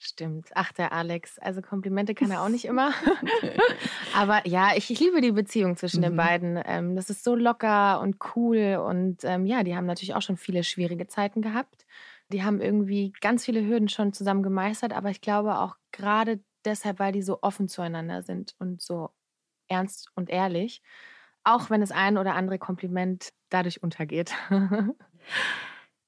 Stimmt. Ach, der Alex. Also Komplimente kann er auch nicht immer. Aber ja, ich, ich, liebe die Beziehung zwischen mhm. den beiden. Ähm, das ist so locker und cool. Und ähm, ja, die haben natürlich auch schon viele schwierige Zeiten gehabt. Die haben irgendwie ganz viele Hürden schon zusammen gemeistert. Aber ich glaube auch gerade deshalb, weil die so offen zueinander sind und so ernst und ehrlich. Auch wenn das ein oder andere Kompliment dadurch untergeht.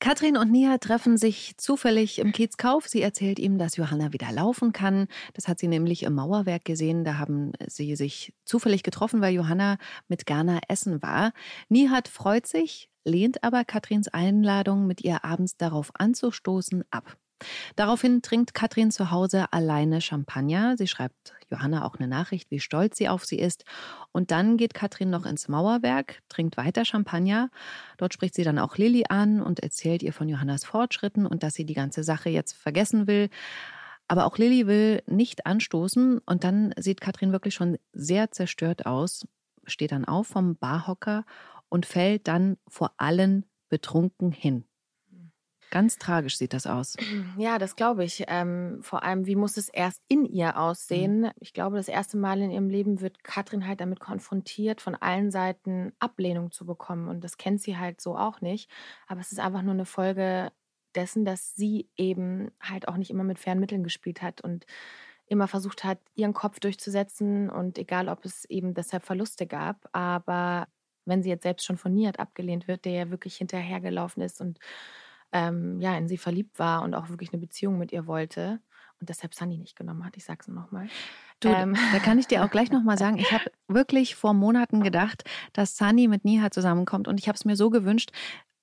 Katrin und Nia treffen sich zufällig im Kiezkauf. Sie erzählt ihm, dass Johanna wieder laufen kann. Das hat sie nämlich im Mauerwerk gesehen. Da haben sie sich zufällig getroffen, weil Johanna mit Gerner essen war. Nihat freut sich, lehnt aber Katrins Einladung, mit ihr abends darauf anzustoßen, ab. Daraufhin trinkt Katrin zu Hause alleine Champagner. Sie schreibt Johanna auch eine Nachricht, wie stolz sie auf sie ist. Und dann geht Katrin noch ins Mauerwerk, trinkt weiter Champagner. Dort spricht sie dann auch Lilly an und erzählt ihr von Johannas Fortschritten und dass sie die ganze Sache jetzt vergessen will. Aber auch Lilly will nicht anstoßen und dann sieht Katrin wirklich schon sehr zerstört aus, steht dann auf vom Barhocker und fällt dann vor allen betrunken hin. Ganz tragisch sieht das aus. Ja, das glaube ich. Ähm, vor allem, wie muss es erst in ihr aussehen? Mhm. Ich glaube, das erste Mal in ihrem Leben wird Katrin halt damit konfrontiert, von allen Seiten Ablehnung zu bekommen. Und das kennt sie halt so auch nicht. Aber es ist einfach nur eine Folge dessen, dass sie eben halt auch nicht immer mit fairen Mitteln gespielt hat und immer versucht hat, ihren Kopf durchzusetzen. Und egal, ob es eben deshalb Verluste gab, aber wenn sie jetzt selbst schon von Niat abgelehnt wird, der ja wirklich hinterhergelaufen ist und ähm, ja, in sie verliebt war und auch wirklich eine Beziehung mit ihr wollte und deshalb Sunny nicht genommen hat. Ich sag's nur nochmal. Du, ähm. da kann ich dir auch gleich nochmal sagen, ich habe wirklich vor Monaten gedacht, dass Sunny mit Niha zusammenkommt und ich habe es mir so gewünscht,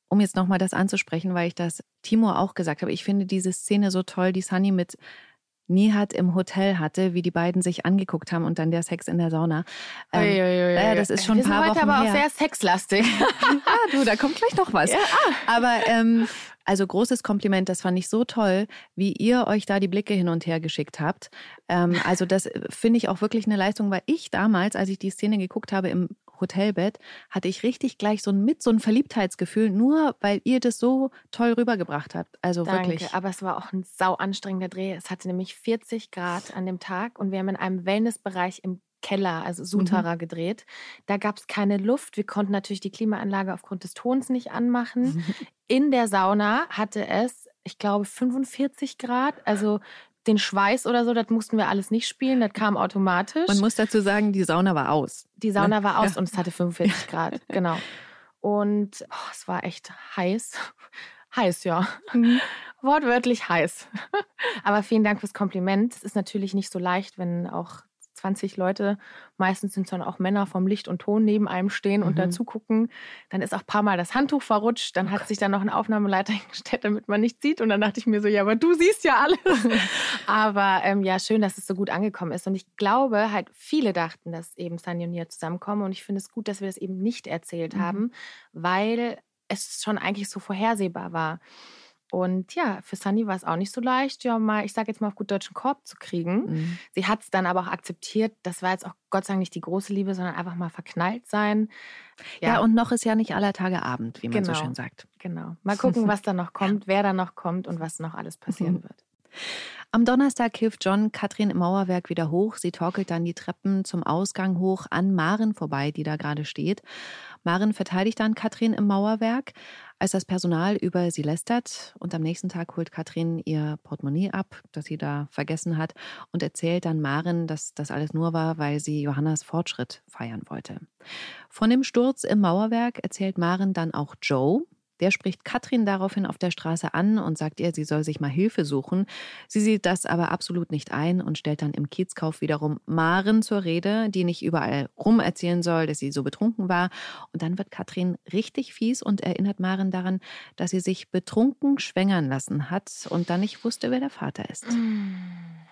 um jetzt nochmal das anzusprechen, weil ich das Timo auch gesagt habe. Ich finde diese Szene so toll, die Sunny mit Nihat im Hotel hatte, wie die beiden sich angeguckt haben und dann der Sex in der Sauna. Ähm, ui, ui, ui. Ja, das ist schon ein paar heute Wochen aber her. auch sehr sexlastig. ah, du, da kommt gleich noch was. Ja. Aber ähm, also großes Kompliment, das fand ich so toll, wie ihr euch da die Blicke hin und her geschickt habt. Ähm, also das äh, finde ich auch wirklich eine Leistung, weil ich damals, als ich die Szene geguckt habe im Hotelbett, hatte ich richtig gleich so ein mit so ein Verliebtheitsgefühl, nur weil ihr das so toll rübergebracht habt. Also Danke, wirklich. aber es war auch ein sau anstrengender Dreh. Es hatte nämlich 40 Grad an dem Tag und wir haben in einem Wellnessbereich im Keller, also Sutara, mhm. gedreht. Da gab es keine Luft. Wir konnten natürlich die Klimaanlage aufgrund des Tons nicht anmachen. In der Sauna hatte es, ich glaube, 45 Grad. Also den Schweiß oder so, das mussten wir alles nicht spielen, das kam automatisch. Man muss dazu sagen, die Sauna war aus. Die Sauna ne? war aus ja. und es hatte 45 Grad, genau. Und oh, es war echt heiß. Heiß, ja. Mhm. Wortwörtlich heiß. Aber vielen Dank fürs Kompliment. Es ist natürlich nicht so leicht, wenn auch 20 Leute, meistens sind es dann auch Männer vom Licht und Ton neben einem stehen und mhm. dazu gucken. Dann ist auch ein paar Mal das Handtuch verrutscht. Dann oh hat sich dann noch ein Aufnahmeleiter hingestellt, damit man nichts sieht. Und dann dachte ich mir so, ja, aber du siehst ja alles. aber ähm, ja, schön, dass es so gut angekommen ist. Und ich glaube, halt viele dachten, dass eben Sunny und Nia zusammenkommen. Und ich finde es gut, dass wir das eben nicht erzählt mhm. haben, weil es schon eigentlich so vorhersehbar war. Und ja, für Sunny war es auch nicht so leicht, ja mal, ich sage jetzt mal auf gut deutschen Korb zu kriegen. Mhm. Sie hat es dann aber auch akzeptiert. Das war jetzt auch Gott sei Dank nicht die große Liebe, sondern einfach mal verknallt sein. Ja, ja und noch ist ja nicht aller Tage Abend, wie man genau, so schön sagt. Genau. Mal gucken, was da noch kommt, wer da noch kommt und was noch alles passieren mhm. wird. Am Donnerstag hilft John Katrin im Mauerwerk wieder hoch. Sie torkelt dann die Treppen zum Ausgang hoch an Maren vorbei, die da gerade steht. Maren verteidigt dann Katrin im Mauerwerk, als das Personal über sie lästert. Und am nächsten Tag holt Katrin ihr Portemonnaie ab, das sie da vergessen hat, und erzählt dann Maren, dass das alles nur war, weil sie Johannas Fortschritt feiern wollte. Von dem Sturz im Mauerwerk erzählt Maren dann auch Joe. Der spricht Katrin daraufhin auf der Straße an und sagt ihr, sie soll sich mal Hilfe suchen. Sie sieht das aber absolut nicht ein und stellt dann im Kiezkauf wiederum Maren zur Rede, die nicht überall rum erzählen soll, dass sie so betrunken war. Und dann wird Katrin richtig fies und erinnert Maren daran, dass sie sich betrunken schwängern lassen hat und dann nicht wusste, wer der Vater ist.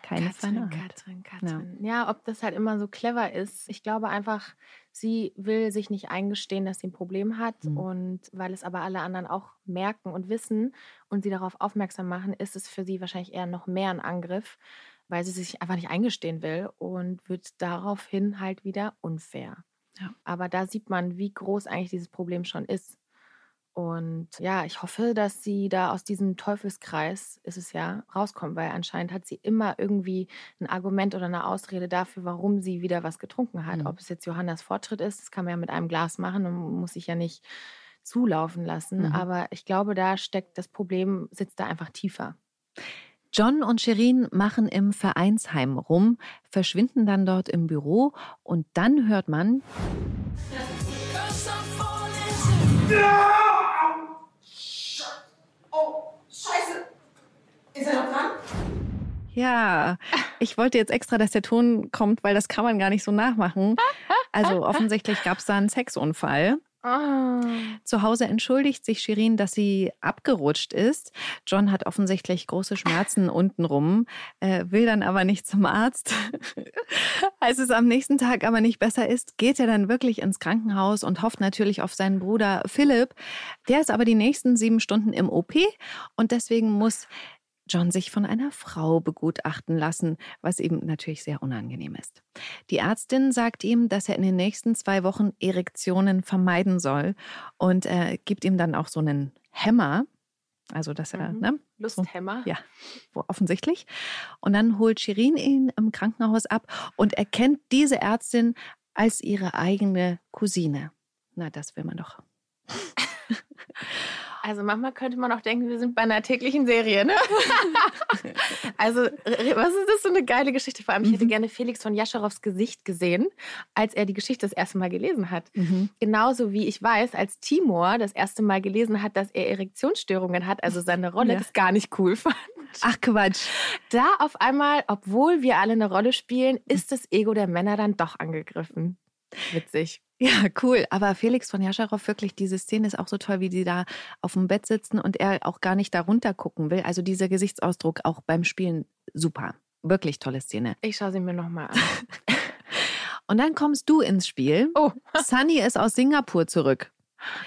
Keine Katrin. Katrin, Katrin. Ja. ob das halt immer so clever ist. Ich glaube einfach, sie will sich nicht eingestehen, dass sie ein Problem hat. Mhm. Und weil es aber alle anderen auch merken und wissen und sie darauf aufmerksam machen, ist es für sie wahrscheinlich eher noch mehr ein Angriff, weil sie sich einfach nicht eingestehen will und wird daraufhin halt wieder unfair. Ja. Aber da sieht man, wie groß eigentlich dieses Problem schon ist. Und ja, ich hoffe, dass sie da aus diesem Teufelskreis, ist es ja, rauskommt, weil anscheinend hat sie immer irgendwie ein Argument oder eine Ausrede dafür, warum sie wieder was getrunken hat. Mhm. Ob es jetzt Johannas Fortschritt ist, das kann man ja mit einem Glas machen und muss sich ja nicht zulaufen lassen. Mhm. Aber ich glaube, da steckt das Problem, sitzt da einfach tiefer. John und Shirin machen im Vereinsheim rum, verschwinden dann dort im Büro und dann hört man, Oh, scheiße. Ist er noch dran? ja, ich wollte jetzt extra, dass der Ton kommt, weil das kann man gar nicht so nachmachen. Also offensichtlich gab es da einen Sexunfall. Ah. Zu Hause entschuldigt sich Shirin, dass sie abgerutscht ist. John hat offensichtlich große Schmerzen untenrum, äh, will dann aber nicht zum Arzt. Als es am nächsten Tag aber nicht besser ist, geht er dann wirklich ins Krankenhaus und hofft natürlich auf seinen Bruder Philipp. Der ist aber die nächsten sieben Stunden im OP und deswegen muss John sich von einer Frau begutachten lassen, was ihm natürlich sehr unangenehm ist. Die Ärztin sagt ihm, dass er in den nächsten zwei Wochen Erektionen vermeiden soll und äh, gibt ihm dann auch so einen Hämmer, also dass er, Mhm. ne, Lusthämmer. ja, wo offensichtlich. Und dann holt Shirin ihn im Krankenhaus ab und erkennt diese Ärztin als ihre eigene Cousine. Na, das will man doch. Also manchmal könnte man auch denken, wir sind bei einer täglichen Serie, ne? also was ist das für eine geile Geschichte? Vor allem, ich hätte gerne Felix von Jascherows Gesicht gesehen, als er die Geschichte das erste Mal gelesen hat. Genauso wie ich weiß, als Timur das erste Mal gelesen hat, dass er Erektionsstörungen hat, also seine Rolle Ja. das gar nicht cool fand. Ach Quatsch. Da auf einmal, obwohl wir alle eine Rolle spielen, ist das Ego der Männer dann doch angegriffen. Witzig. Ja, cool. Aber Felix von Jascharow, wirklich, diese Szene ist auch so toll, wie die da auf dem Bett sitzen und er auch gar nicht da runter gucken will. Also dieser Gesichtsausdruck auch beim Spielen super. Wirklich tolle Szene. Ich schaue sie mir nochmal an. Und dann kommst du ins Spiel. Oh, Sunny ist aus Singapur zurück.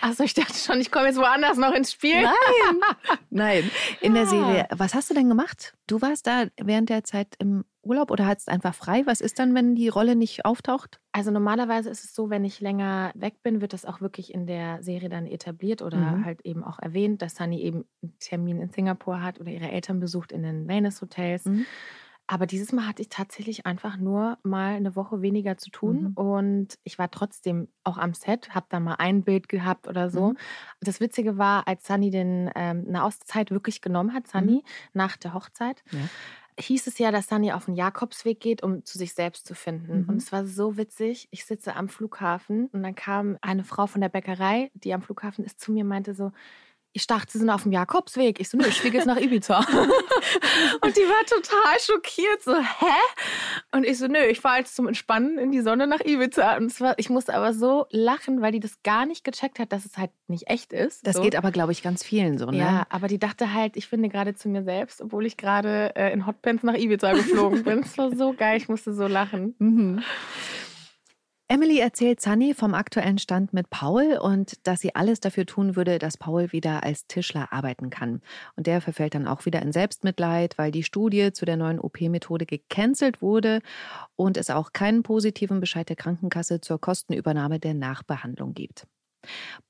achso, ich dachte schon, ich komme jetzt woanders noch ins Spiel. Nein. Nein. In der Ah. Serie. Was hast du denn gemacht? Du warst da während der Zeit im Urlaub oder hattest einfach frei? Was ist dann, wenn die Rolle nicht auftaucht? Also normalerweise ist es so, wenn ich länger weg bin, wird das auch wirklich in der Serie dann etabliert oder Mhm. halt eben auch erwähnt, dass Sunny eben einen Termin in Singapur hat oder ihre Eltern besucht in den Wellness-Hotels. Mhm. Aber dieses Mal hatte ich tatsächlich einfach nur mal eine Woche weniger zu tun Mhm. und ich war trotzdem auch am Set, habe da mal ein Bild gehabt oder so. Mhm. Das Witzige war, als Sunny den, ähm, eine Auszeit wirklich genommen hat, Sunny, nach der Hochzeit, Mhm. Ja. Hieß es ja, dass Sunny auf den Jakobsweg geht, um zu sich selbst zu finden. Mhm. Und es war so witzig. Ich sitze am Flughafen und dann kam eine Frau von der Bäckerei, die am Flughafen ist, zu mir und meinte so, ich dachte, sie sind auf dem Jakobsweg. Ich so, nö, ich fliege jetzt nach Ibiza. und die war total schockiert, so, hä? Und ich so, nö, ich fahre jetzt zum Entspannen in die Sonne nach Ibiza. Und es war, ich musste aber so lachen, weil die das gar nicht gecheckt hat, dass es halt nicht echt ist. Das so. geht aber, glaube ich, ganz vielen so. Ne? Ja, aber die dachte halt, ich finde gerade zu mir selbst, obwohl ich gerade äh, in Hotpants nach Ibiza geflogen bin. Es war so geil, ich musste so lachen. Mhm. Emily erzählt Sunny vom aktuellen Stand mit Paul und dass sie alles dafür tun würde, dass Paul wieder als Tischler arbeiten kann. Und der verfällt dann auch wieder in Selbstmitleid, weil die Studie zu der neuen OP-Methode gecancelt wurde und es auch keinen positiven Bescheid der Krankenkasse zur Kostenübernahme der Nachbehandlung gibt.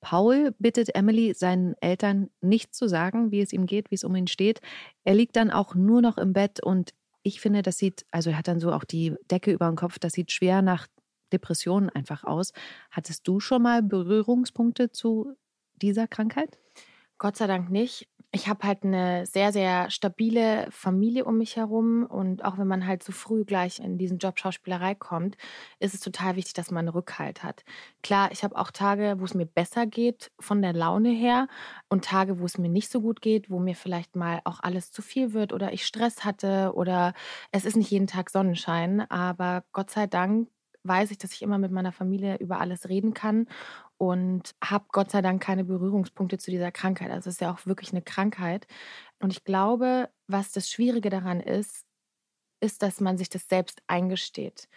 Paul bittet Emily, seinen Eltern nicht zu sagen, wie es ihm geht, wie es um ihn steht. Er liegt dann auch nur noch im Bett und ich finde, das sieht, also er hat dann so auch die Decke über den Kopf, das sieht schwer nach Depressionen einfach aus. Hattest du schon mal Berührungspunkte zu dieser Krankheit? Gott sei Dank nicht. ich habe halt eine sehr, sehr stabile Familie um mich herum. Und auch wenn man halt so früh gleich in diesen Job Schauspielerei kommt, ist es total wichtig, dass man Rückhalt hat. Klar, ich habe auch Tage, wo es mir besser geht von der Laune her und Tage, wo es mir nicht so gut geht, wo mir vielleicht mal auch alles zu viel wird oder ich Stress hatte oder es ist nicht jeden Tag Sonnenschein. Aber Gott sei Dank weiß ich, dass ich immer mit meiner Familie über alles reden kann und habe Gott sei Dank keine Berührungspunkte zu dieser Krankheit. Also es ist ja auch wirklich eine Krankheit. Und ich glaube, was das Schwierige daran ist, ist, dass man sich das selbst eingesteht.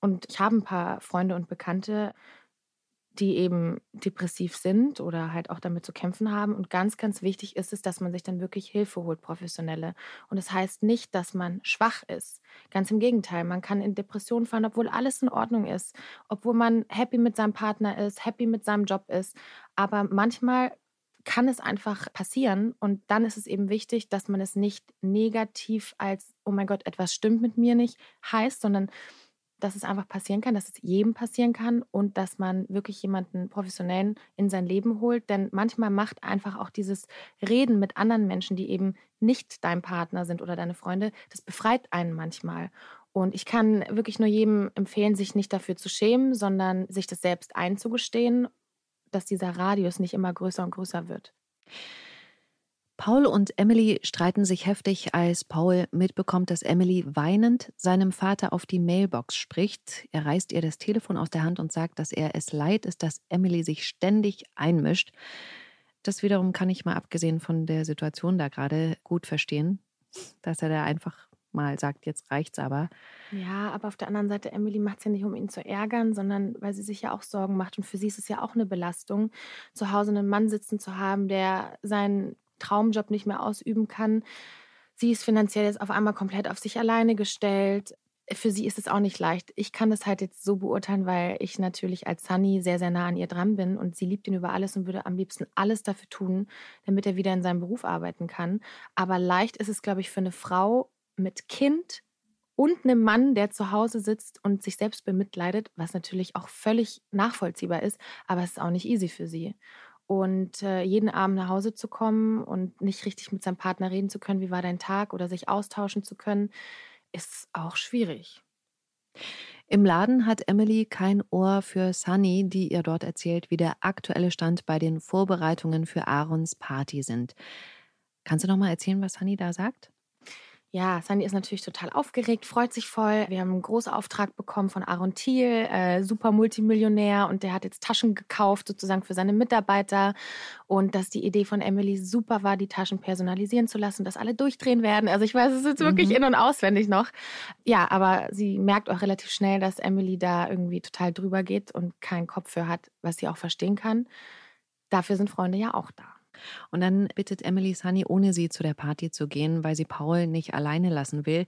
Und ich habe ein paar Freunde und Bekannte, die eben depressiv sind oder halt auch damit zu kämpfen haben. Und ganz, ganz wichtig ist es, dass man sich dann wirklich Hilfe holt, professionelle. Und das heißt nicht, dass man schwach ist. Ganz im Gegenteil, man kann in Depressionen fallen, obwohl alles in Ordnung ist, obwohl man happy mit seinem Partner ist, happy mit seinem Job ist. Aber manchmal kann es einfach passieren und dann ist es eben wichtig, dass man es nicht negativ als, oh mein Gott, etwas stimmt mit mir nicht heißt, sondern dass es einfach passieren kann, dass es jedem passieren kann und dass man wirklich jemanden professionellen in sein Leben holt. Denn manchmal macht einfach auch dieses Reden mit anderen Menschen, die eben nicht dein Partner sind oder deine Freunde, das befreit einen manchmal. Und ich kann wirklich nur jedem empfehlen, sich nicht dafür zu schämen, sondern sich das selbst einzugestehen, dass dieser Radius nicht immer größer und größer wird. Paul und Emily streiten sich heftig, als Paul mitbekommt, dass Emily weinend seinem Vater auf die Mailbox spricht. Er reißt ihr das Telefon aus der Hand und sagt, dass er es leid ist, dass Emily sich ständig einmischt. Das wiederum kann ich mal abgesehen von der Situation da gerade gut verstehen, dass er da einfach mal sagt, jetzt reicht's aber. Ja, aber auf der anderen Seite, Emily macht es ja nicht, um ihn zu ärgern, sondern weil sie sich ja auch Sorgen macht. Und für sie ist es ja auch eine Belastung, zu Hause einen Mann sitzen zu haben, der seinen Traumjob nicht mehr ausüben kann. Sie ist finanziell jetzt auf einmal komplett auf sich alleine gestellt. Für sie ist es auch nicht leicht. Ich kann das halt jetzt so beurteilen, weil ich natürlich als Sunny sehr, sehr nah an ihr dran bin und sie liebt ihn über alles und würde am liebsten alles dafür tun, damit er wieder in seinem Beruf arbeiten kann. Aber leicht ist es, glaube ich, für eine Frau mit Kind und einem Mann, der zu Hause sitzt und sich selbst bemitleidet, was natürlich auch völlig nachvollziehbar ist, aber es ist auch nicht easy für sie. Und äh, jeden Abend nach Hause zu kommen und nicht richtig mit seinem Partner reden zu können, wie war dein Tag oder sich austauschen zu können, ist auch schwierig. Im Laden hat Emily kein Ohr für Sunny, die ihr dort erzählt, wie der aktuelle Stand bei den Vorbereitungen für Aarons Party sind. Kannst du noch mal erzählen, was Sunny da sagt? Ja, Sandy ist natürlich total aufgeregt, freut sich voll. Wir haben einen großen Auftrag bekommen von Aaron Thiel, äh, super Multimillionär und der hat jetzt Taschen gekauft sozusagen für seine Mitarbeiter und dass die Idee von Emily super war, die Taschen personalisieren zu lassen, dass alle durchdrehen werden. Also ich weiß es jetzt wirklich mhm. in- und auswendig noch. Ja, aber sie merkt auch relativ schnell, dass Emily da irgendwie total drüber geht und keinen Kopf für hat, was sie auch verstehen kann. Dafür sind Freunde ja auch da. Und dann bittet Emily Sunny, ohne sie zu der Party zu gehen, weil sie Paul nicht alleine lassen will.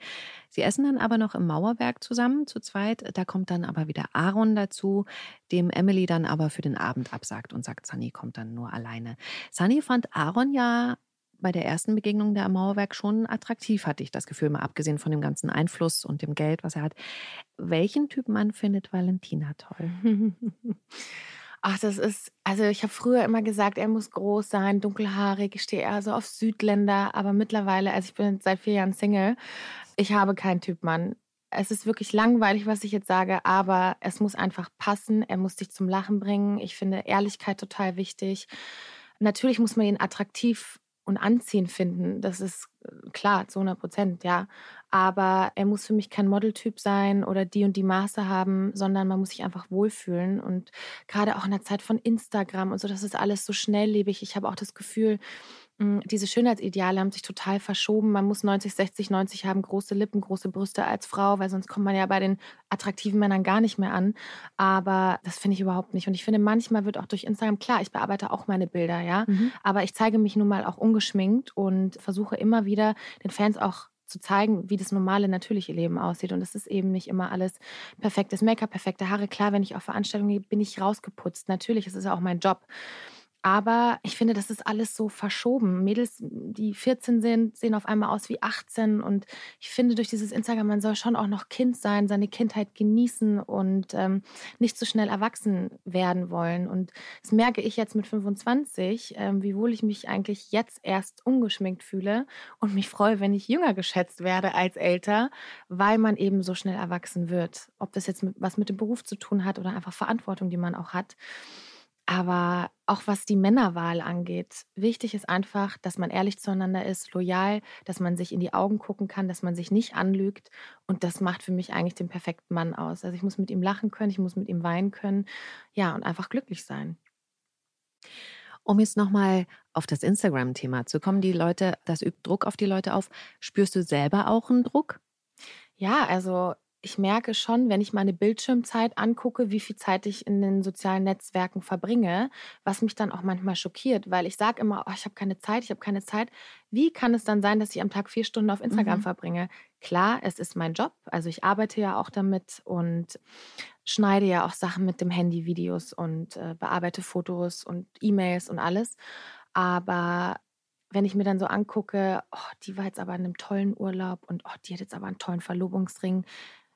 Sie essen dann aber noch im Mauerwerk zusammen, zu zweit. Da kommt dann aber wieder Aaron dazu, dem Emily dann aber für den Abend absagt und sagt, Sunny kommt dann nur alleine. Sunny fand Aaron ja bei der ersten Begegnung der Mauerwerk schon attraktiv, hatte ich das Gefühl, mal abgesehen von dem ganzen Einfluss und dem Geld, was er hat. Welchen Typ Mann findet Valentina toll? Ach, das ist, also ich habe früher immer gesagt, er muss groß sein, dunkelhaarig, ich stehe eher so auf Südländer, aber mittlerweile, also ich bin seit vier Jahren Single, ich habe keinen Typ Mann. Es ist wirklich langweilig, was ich jetzt sage, aber es muss einfach passen, er muss dich zum Lachen bringen. Ich finde Ehrlichkeit total wichtig. Natürlich muss man ihn attraktiv und anziehend finden. Das ist äh, klar, zu 100 Prozent, ja. Aber er muss für mich kein Modeltyp sein oder die und die Maße haben, sondern man muss sich einfach wohlfühlen. Und gerade auch in der Zeit von Instagram und so, das ist alles so schnelllebig. Ich habe auch das Gefühl, diese Schönheitsideale haben sich total verschoben. Man muss 90, 60, 90 haben, große Lippen, große Brüste als Frau, weil sonst kommt man ja bei den attraktiven Männern gar nicht mehr an. Aber das finde ich überhaupt nicht. Und ich finde, manchmal wird auch durch Instagram, klar, ich bearbeite auch meine Bilder, ja. Mhm. Aber ich zeige mich nun mal auch ungeschminkt und versuche immer wieder den Fans auch zu zeigen, wie das normale, natürliche Leben aussieht. Und es ist eben nicht immer alles perfektes Make-up, perfekte Haare. Klar, wenn ich auf Veranstaltungen gehe, bin ich rausgeputzt. Natürlich, es ist ja auch mein Job. Aber ich finde, das ist alles so verschoben. Mädels, die 14 sind, sehen auf einmal aus wie 18. Und ich finde, durch dieses Instagram, man soll schon auch noch Kind sein, seine Kindheit genießen und ähm, nicht so schnell erwachsen werden wollen. Und das merke ich jetzt mit 25, ähm, wie wohl ich mich eigentlich jetzt erst ungeschminkt fühle und mich freue, wenn ich jünger geschätzt werde als älter, weil man eben so schnell erwachsen wird. Ob das jetzt mit, was mit dem Beruf zu tun hat oder einfach Verantwortung, die man auch hat. Aber auch was die Männerwahl angeht, wichtig ist einfach, dass man ehrlich zueinander ist, loyal, dass man sich in die Augen gucken kann, dass man sich nicht anlügt. Und das macht für mich eigentlich den perfekten Mann aus. Also ich muss mit ihm lachen können, ich muss mit ihm weinen können. Ja, und einfach glücklich sein. Um jetzt nochmal auf das Instagram-Thema zu kommen, die Leute, das übt Druck auf die Leute auf. Spürst du selber auch einen Druck? Ja, also ich merke schon, wenn ich meine Bildschirmzeit angucke, wie viel Zeit ich in den sozialen Netzwerken verbringe, was mich dann auch manchmal schockiert, weil ich sage immer, oh, ich habe keine Zeit, ich habe keine Zeit. Wie kann es dann sein, dass ich am Tag vier Stunden auf Instagram mhm. verbringe? Klar, es ist mein Job, also ich arbeite ja auch damit und schneide ja auch Sachen mit dem Handy, Videos und äh, bearbeite Fotos und E-Mails und alles. Aber wenn ich mir dann so angucke, oh, die war jetzt aber in einem tollen Urlaub und oh, die hat jetzt aber einen tollen Verlobungsring,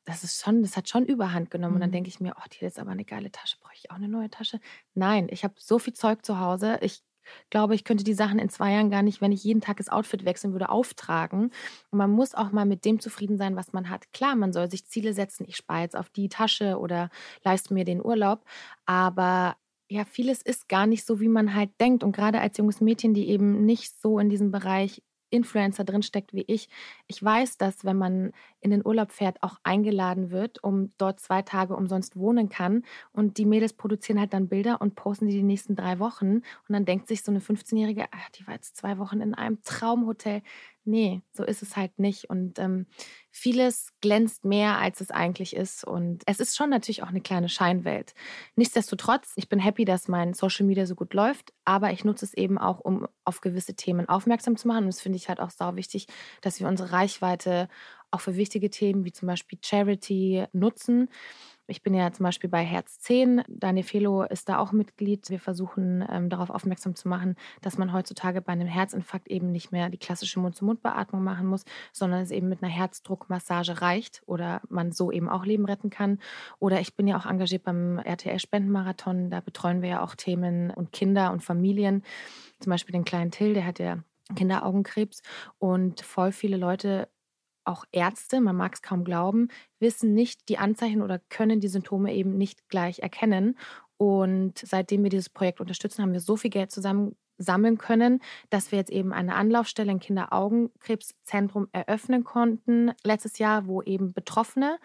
das ist schon, das hat schon Überhand genommen. Mhm. Und dann mhm. denke ich mir, oh, die hat jetzt aber eine geile Tasche, brauche ich auch eine neue Tasche? Nein, ich habe so viel Zeug zu Hause. Ich glaube, ich könnte die Sachen in zwei Jahren gar nicht, wenn ich jeden Tag das Outfit wechseln würde, auftragen. Und man muss auch mal mit dem zufrieden sein, was man hat. Klar, man soll sich Ziele setzen. Ich spare jetzt auf die Tasche oder leiste mir den Urlaub. Aber ja, vieles ist gar nicht so, wie man halt denkt. Und gerade als junges Mädchen, die eben nicht so in diesem Bereich Influencer drinsteckt wie ich. Ich weiß, dass wenn man in den Urlaub fährt, auch eingeladen wird, um dort zwei Tage umsonst wohnen kann. Und die Mädels produzieren halt dann Bilder und posten die die nächsten drei Wochen. Und dann denkt sich so eine 15-Jährige, die war jetzt zwei Wochen in einem Traumhotel nee, so ist es halt nicht. Und ähm, vieles glänzt mehr, als es eigentlich ist. Und es ist schon natürlich auch eine kleine Scheinwelt. Nichtsdestotrotz, ich bin happy, dass mein Social Media so gut läuft, aber ich nutze es eben auch, um auf gewisse Themen aufmerksam zu machen. Und das finde ich halt auch sau wichtig, dass wir unsere Reichweite auch für wichtige Themen wie zum Beispiel Charity nutzen. Ich bin ja zum Beispiel bei Herz 10. Daniel Felo ist da auch Mitglied. Wir versuchen ähm, darauf aufmerksam zu machen, dass man heutzutage bei einem Herzinfarkt eben nicht mehr die klassische Mund-zu-Mund-Beatmung machen muss, sondern es eben mit einer Herzdruckmassage reicht oder man so eben auch Leben retten kann. Oder ich bin ja auch engagiert beim RTL-Spendenmarathon. Da betreuen wir ja auch Themen und Kinder und Familien. Zum Beispiel den kleinen Till, der hat ja Kinderaugenkrebs und voll viele Leute auch Ärzte, man mag es kaum glauben, wissen nicht die Anzeichen oder können die Symptome eben nicht gleich erkennen. Und seitdem wir dieses Projekt unterstützen, haben wir so viel Geld zusammen sammeln können, dass wir jetzt eben eine Anlaufstelle im Kinderaugenkrebszentrum eröffnen konnten letztes Jahr, wo eben Betroffene,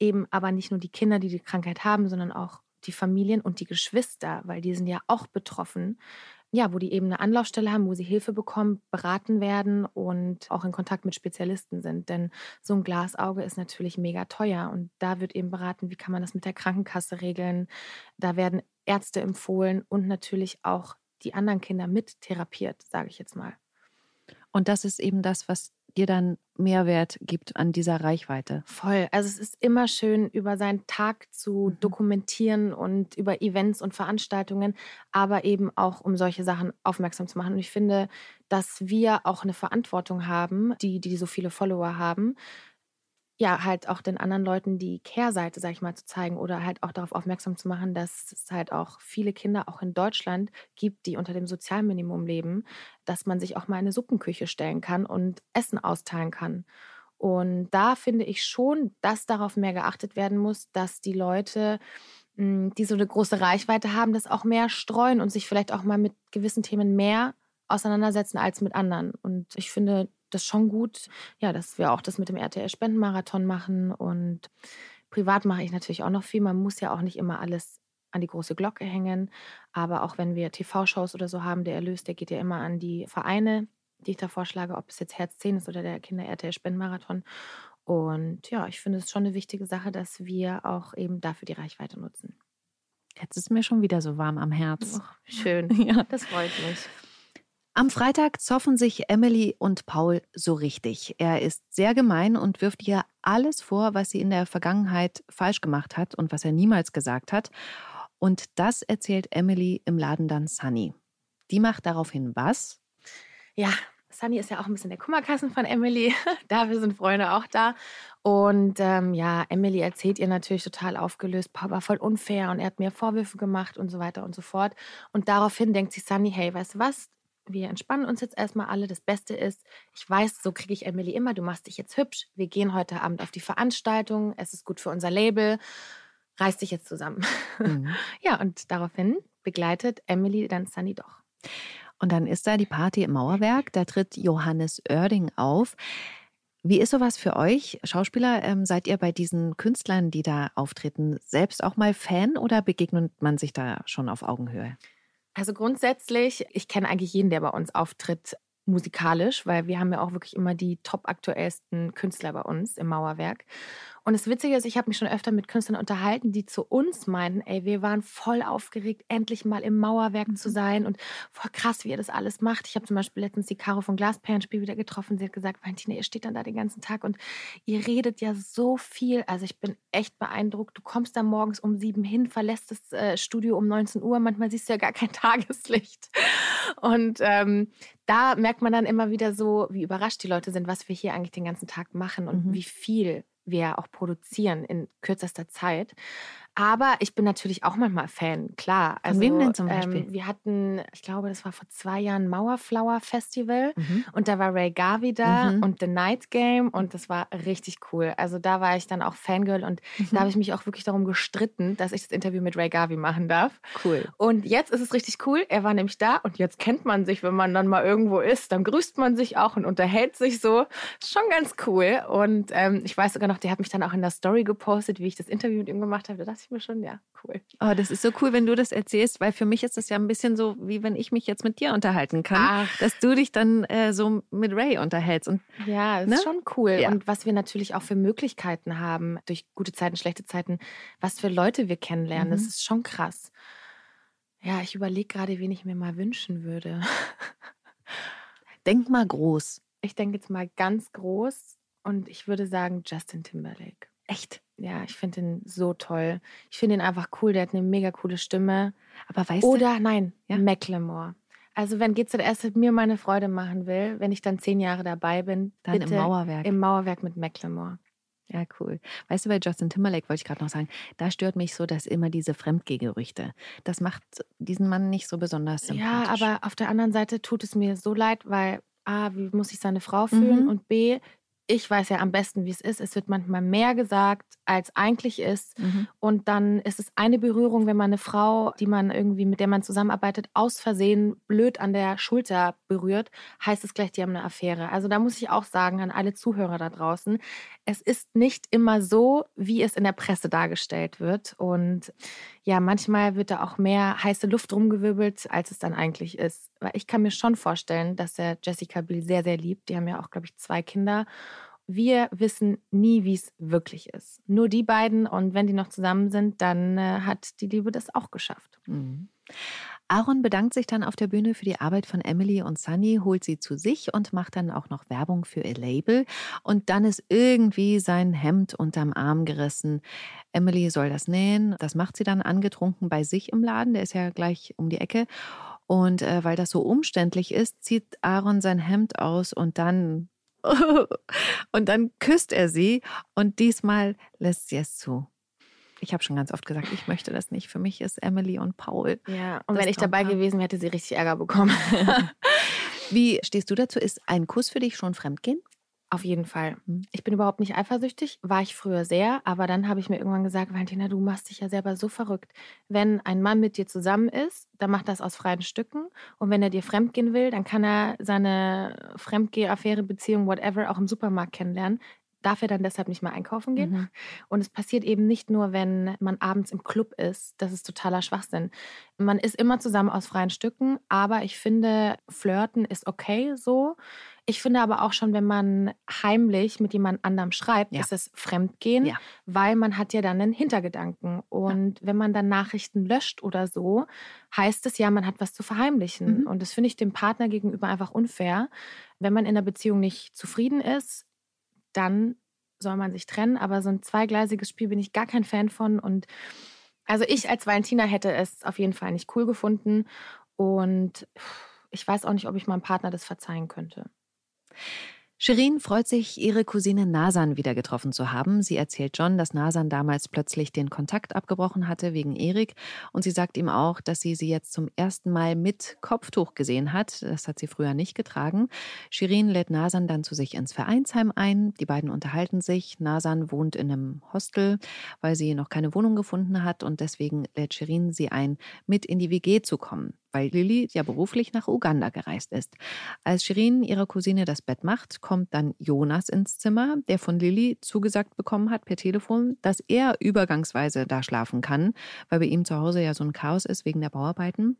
eben aber nicht nur die Kinder, die die Krankheit haben, sondern auch die Familien und die Geschwister, weil die sind ja auch betroffen, ja, wo die eben eine Anlaufstelle haben, wo sie Hilfe bekommen, beraten werden und auch in Kontakt mit Spezialisten sind. Denn so ein Glasauge ist natürlich mega teuer und da wird eben beraten, wie kann man das mit der Krankenkasse regeln. Da werden Ärzte empfohlen und natürlich auch die anderen Kinder mit therapiert, sage ich jetzt mal. Und das ist eben das, was dir dann Mehrwert gibt an dieser Reichweite. Voll. Also es ist immer schön, über seinen Tag zu mhm. dokumentieren und über Events und Veranstaltungen, aber eben auch um solche Sachen aufmerksam zu machen. Und ich finde, dass wir auch eine Verantwortung haben, die, die so viele Follower haben, ja, halt auch den anderen Leuten die Kehrseite, sag ich mal, zu zeigen oder halt auch darauf aufmerksam zu machen, dass es halt auch viele Kinder auch in Deutschland gibt, die unter dem Sozialminimum leben, dass man sich auch mal in eine Suppenküche stellen kann und Essen austeilen kann. Und da finde ich schon, dass darauf mehr geachtet werden muss, dass die Leute, hm, die so eine große Reichweite haben, das auch mehr streuen und sich vielleicht auch mal mit gewissen Themen mehr auseinandersetzen als mit anderen. Und ich finde, das schon gut, ja, dass wir auch das mit dem RTL-Spendenmarathon machen. Und privat mache ich natürlich auch noch viel. Man muss ja auch nicht immer alles an die große Glocke hängen. Aber auch wenn wir TV-Shows oder so haben, der Erlös, der geht ja immer an die Vereine, die ich da vorschlage, ob es jetzt Herz 10 ist oder der Kinder-RTL-Spendenmarathon. Und ja, ich finde es schon eine wichtige Sache, dass wir auch eben dafür die Reichweite nutzen. Jetzt ist mir schon wieder so warm am Herz. Oh, schön. ja, das freut mich. Am Freitag zoffen sich Emily und Paul so richtig. Er ist sehr gemein und wirft ihr alles vor, was sie in der Vergangenheit falsch gemacht hat und was er niemals gesagt hat. Und das erzählt Emily im Laden dann Sunny. Die macht daraufhin was? Ja, Sunny ist ja auch ein bisschen der Kummerkassen von Emily. Dafür sind Freunde auch da. Und ähm, ja, Emily erzählt ihr natürlich total aufgelöst, Paul war voll unfair und er hat mir Vorwürfe gemacht und so weiter und so fort. Und daraufhin denkt sich Sunny, hey, weißt du was? Wir entspannen uns jetzt erstmal alle. Das Beste ist, ich weiß, so kriege ich Emily immer, du machst dich jetzt hübsch. Wir gehen heute Abend auf die Veranstaltung. Es ist gut für unser Label. Reiß dich jetzt zusammen. Mhm. Ja, und daraufhin begleitet Emily dann Sunny doch. Und dann ist da die Party im Mauerwerk. Da tritt Johannes Oerding auf. Wie ist sowas für euch, Schauspieler? Ähm, seid ihr bei diesen Künstlern, die da auftreten, selbst auch mal Fan oder begegnet man sich da schon auf Augenhöhe? Also grundsätzlich, ich kenne eigentlich jeden, der bei uns auftritt, musikalisch, weil wir haben ja auch wirklich immer die top aktuellsten Künstler bei uns im Mauerwerk. Und das Witzige ist, ich habe mich schon öfter mit Künstlern unterhalten, die zu uns meinten, ey, wir waren voll aufgeregt, endlich mal im Mauerwerk mhm. zu sein und voll krass, wie ihr das alles macht. Ich habe zum Beispiel letztens die Caro von Glasperlenspiel wieder getroffen. Sie hat gesagt, Valentina, ihr steht dann da den ganzen Tag und ihr redet ja so viel. Also ich bin echt beeindruckt. Du kommst da morgens um sieben hin, verlässt das äh, Studio um 19 Uhr. Manchmal siehst du ja gar kein Tageslicht. Und ähm, da merkt man dann immer wieder so, wie überrascht die Leute sind, was wir hier eigentlich den ganzen Tag machen und mhm. wie viel wir auch produzieren in kürzester Zeit. Aber ich bin natürlich auch manchmal Fan, klar. Also, Von wem denn zum Beispiel? Ähm, wir hatten, ich glaube, das war vor zwei Jahren Mauerflower Festival mhm. und da war Ray Garvey da mhm. und The Night Game und das war richtig cool. Also da war ich dann auch Fangirl und mhm. da habe ich mich auch wirklich darum gestritten, dass ich das Interview mit Ray Garvey machen darf. Cool. Und jetzt ist es richtig cool. Er war nämlich da und jetzt kennt man sich, wenn man dann mal irgendwo ist, dann grüßt man sich auch und unterhält sich so. Ist schon ganz cool. Und ähm, ich weiß sogar noch, der hat mich dann auch in der Story gepostet, wie ich das Interview mit ihm gemacht habe. Da dachte ich mir schon, ja, cool. Oh, das ist so cool, wenn du das erzählst, weil für mich ist das ja ein bisschen so, wie wenn ich mich jetzt mit dir unterhalten kann, Ach. dass du dich dann äh, so mit Ray unterhältst. Und, ja, das ne? ist schon cool. Ja. Und was wir natürlich auch für Möglichkeiten haben, durch gute Zeiten, schlechte Zeiten, was für Leute wir kennenlernen, mhm. das ist schon krass. Ja, ich überlege gerade, wen ich mir mal wünschen würde. Denk mal groß. Ich denke jetzt mal ganz groß und ich würde sagen Justin Timberlake. Echt? Ja, ich finde ihn so toll. Ich finde ihn einfach cool. Der hat eine mega coole Stimme. Aber weißt Oder, du? nein, ja? Macklemore. Also wenn GZS mit mir meine Freude machen will, wenn ich dann zehn Jahre dabei bin, dann im Mauerwerk. Im Mauerwerk mit Macklemore. Ja, cool. Weißt du, bei Justin Timberlake wollte ich gerade noch sagen, da stört mich so, dass immer diese Fremdgegerüchte. Das macht diesen Mann nicht so besonders sympathisch. Ja, aber auf der anderen Seite tut es mir so leid, weil A, wie muss sich seine Frau fühlen mhm. und B, ich weiß ja am besten, wie es ist. Es wird manchmal mehr gesagt, als eigentlich ist. Mhm. Und dann ist es eine Berührung, wenn man eine Frau, die man irgendwie, mit der man zusammenarbeitet, aus Versehen blöd an der Schulter berührt, heißt es gleich, die haben eine Affäre. Also da muss ich auch sagen an alle Zuhörer da draußen, es ist nicht immer so, wie es in der Presse dargestellt wird. Und ja, manchmal wird da auch mehr heiße Luft rumgewirbelt, als es dann eigentlich ist. Weil ich kann mir schon vorstellen, dass er Jessica Biel sehr, sehr liebt. Die haben ja auch, glaube ich, zwei Kinder. Wir wissen nie, wie es wirklich ist. Nur die beiden. Und wenn die noch zusammen sind, dann äh, hat die Liebe das auch geschafft. Mhm. Aaron bedankt sich dann auf der Bühne für die Arbeit von Emily und Sunny, holt sie zu sich und macht dann auch noch Werbung für ihr Label. Und dann ist irgendwie sein Hemd unterm Arm gerissen. Emily soll das nähen. Das macht sie dann angetrunken bei sich im Laden. Der ist ja gleich um die Ecke. Und äh, weil das so umständlich ist, zieht Aaron sein Hemd aus und dann und dann küsst er sie und diesmal lässt sie es zu ich habe schon ganz oft gesagt, ich möchte das nicht. Für mich ist Emily und Paul. Ja, und wenn ich dabei gewesen wäre, hätte sie richtig Ärger bekommen. Wie stehst du dazu? Ist ein Kuss für dich schon Fremdgehen? Auf jeden Fall. Hm. Ich bin überhaupt nicht eifersüchtig, war ich früher sehr, aber dann habe ich mir irgendwann gesagt, Valentina, du machst dich ja selber so verrückt. Wenn ein Mann mit dir zusammen ist, dann macht das aus freien Stücken und wenn er dir fremdgehen will, dann kann er seine Fremdgeh-Affäre, Beziehung, whatever auch im Supermarkt kennenlernen darf er dann deshalb nicht mehr einkaufen gehen. Mhm. Und es passiert eben nicht nur, wenn man abends im Club ist. Das ist totaler Schwachsinn. Man ist immer zusammen aus freien Stücken, aber ich finde, flirten ist okay so. Ich finde aber auch schon, wenn man heimlich mit jemand anderem schreibt, ja. ist es Fremdgehen, ja. weil man hat ja dann einen Hintergedanken. Und ja. wenn man dann Nachrichten löscht oder so, heißt es ja, man hat was zu verheimlichen. Mhm. Und das finde ich dem Partner gegenüber einfach unfair. Wenn man in der Beziehung nicht zufrieden ist, dann soll man sich trennen. Aber so ein zweigleisiges Spiel bin ich gar kein Fan von. Und also ich als Valentina hätte es auf jeden Fall nicht cool gefunden. Und ich weiß auch nicht, ob ich meinem Partner das verzeihen könnte. Shirin freut sich, ihre Cousine Nasan wieder getroffen zu haben. Sie erzählt John, dass Nasan damals plötzlich den Kontakt abgebrochen hatte wegen Erik. Und sie sagt ihm auch, dass sie sie jetzt zum ersten Mal mit Kopftuch gesehen hat. Das hat sie früher nicht getragen. Shirin lädt Nasan dann zu sich ins Vereinsheim ein. Die beiden unterhalten sich. Nasan wohnt in einem Hostel, weil sie noch keine Wohnung gefunden hat. Und deswegen lädt Shirin sie ein, mit in die WG zu kommen weil Lilly ja beruflich nach Uganda gereist ist. Als Shirin ihrer Cousine das Bett macht, kommt dann Jonas ins Zimmer, der von Lilly zugesagt bekommen hat per Telefon, dass er übergangsweise da schlafen kann, weil bei ihm zu Hause ja so ein Chaos ist wegen der Bauarbeiten.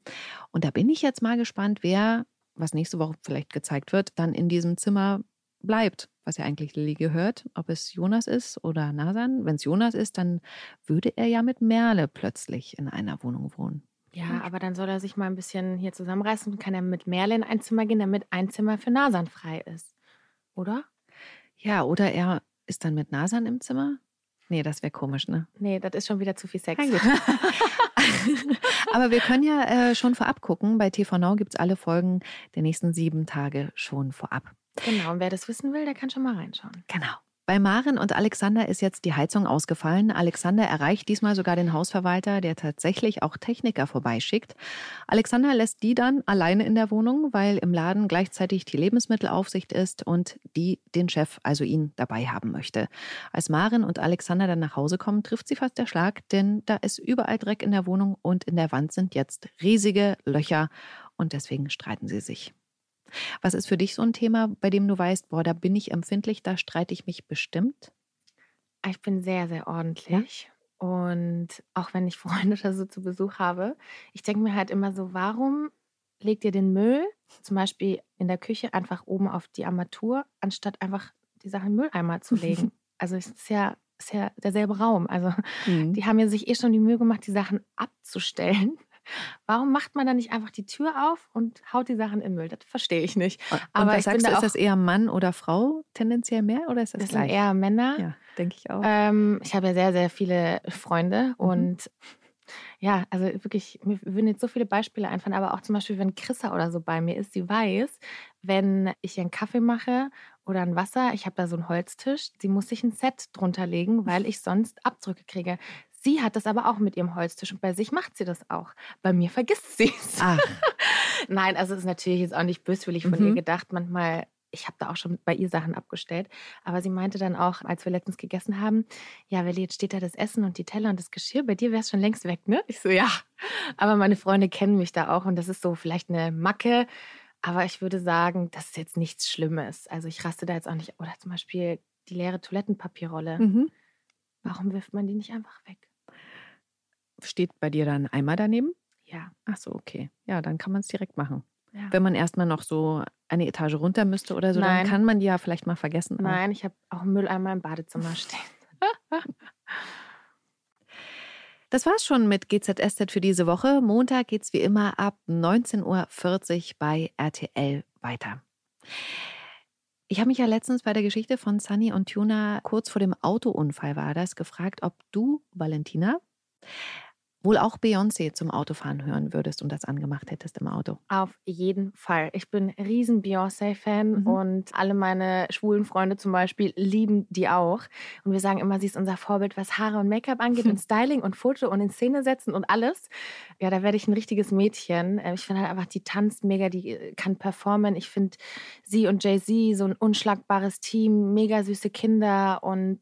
Und da bin ich jetzt mal gespannt, wer, was nächste Woche vielleicht gezeigt wird, dann in diesem Zimmer bleibt, was ja eigentlich Lilly gehört, ob es Jonas ist oder Nasan. Wenn es Jonas ist, dann würde er ja mit Merle plötzlich in einer Wohnung wohnen. Ja, aber dann soll er sich mal ein bisschen hier zusammenreißen und kann er mit Merle in ein Zimmer gehen, damit ein Zimmer für Nasan frei ist. Oder? Ja, oder er ist dann mit Nasan im Zimmer? Nee, das wäre komisch, ne? Nee, das ist schon wieder zu viel Sex. aber wir können ja äh, schon vorab gucken. Bei TV Now gibt es alle Folgen der nächsten sieben Tage schon vorab. Genau, und wer das wissen will, der kann schon mal reinschauen. Genau. Bei Maren und Alexander ist jetzt die Heizung ausgefallen. Alexander erreicht diesmal sogar den Hausverwalter, der tatsächlich auch Techniker vorbeischickt. Alexander lässt die dann alleine in der Wohnung, weil im Laden gleichzeitig die Lebensmittelaufsicht ist und die den Chef, also ihn, dabei haben möchte. Als Maren und Alexander dann nach Hause kommen, trifft sie fast der Schlag, denn da ist überall Dreck in der Wohnung und in der Wand sind jetzt riesige Löcher und deswegen streiten sie sich. Was ist für dich so ein Thema, bei dem du weißt, boah, da bin ich empfindlich, da streite ich mich bestimmt? Ich bin sehr, sehr ordentlich. Ja? Und auch wenn ich Freunde oder so zu Besuch habe, ich denke mir halt immer so, warum legt ihr den Müll zum Beispiel in der Küche einfach oben auf die Armatur, anstatt einfach die Sachen im Mülleimer zu legen? also es ist ja, ist ja derselbe Raum. Also mhm. die haben ja sich eh schon die Mühe gemacht, die Sachen abzustellen. Warum macht man dann nicht einfach die Tür auf und haut die Sachen in den Müll? Das verstehe ich nicht. Aber und was sagst du, da ist das eher Mann oder Frau tendenziell mehr oder ist das, das gleich? sind eher Männer. Ja, denke ich auch. Ähm, ich habe ja sehr, sehr viele Freunde mhm. und ja, also wirklich, mir würden jetzt so viele Beispiele einfallen, aber auch zum Beispiel, wenn Chrissa oder so bei mir ist, sie weiß, wenn ich einen Kaffee mache oder ein Wasser, ich habe da so einen Holztisch, sie muss sich ein Set drunter legen, weil ich sonst Abdrücke kriege. Sie hat das aber auch mit ihrem Holztisch und bei sich macht sie das auch. Bei mir vergisst sie es. Nein, also es ist natürlich jetzt auch nicht böswillig von mhm. ihr gedacht. Manchmal, ich habe da auch schon bei ihr Sachen abgestellt. Aber sie meinte dann auch, als wir letztens gegessen haben, ja, Welli, jetzt steht da das Essen und die Teller und das Geschirr. Bei dir wäre es schon längst weg, ne? Ich so, ja. Aber meine Freunde kennen mich da auch und das ist so vielleicht eine Macke. Aber ich würde sagen, das ist jetzt nichts Schlimmes. Also ich raste da jetzt auch nicht. Oder zum Beispiel die leere Toilettenpapierrolle. Mhm. Warum wirft man die nicht einfach weg? Steht bei dir dann ein Eimer daneben? Ja. Ach so, okay. Ja, dann kann man es direkt machen. Ja. Wenn man erstmal noch so eine Etage runter müsste oder so, Nein. dann kann man die ja vielleicht mal vergessen. Nein, ich habe auch einen Mülleimer im Badezimmer stehen. Das war's schon mit GZSZ für diese Woche. Montag geht's wie immer ab 19.40 Uhr bei RTL weiter. Ich habe mich ja letztens bei der Geschichte von Sunny und Tuna kurz vor dem Autounfall war das gefragt, ob du, Valentina, wohl auch Beyoncé zum Autofahren hören würdest und das angemacht hättest im Auto. Auf jeden Fall. Ich bin riesen Beyoncé-Fan mhm. und alle meine schwulen Freunde zum Beispiel lieben die auch. Und wir sagen immer, sie ist unser Vorbild, was Haare und Make-up angeht und Styling und Foto und in Szene setzen und alles. Ja, da werde ich ein richtiges Mädchen. Äh, ich finde halt einfach, die tanzt mega, die äh, kann performen. Ich finde sie und Jay-Z so ein unschlagbares Team, mega süße Kinder und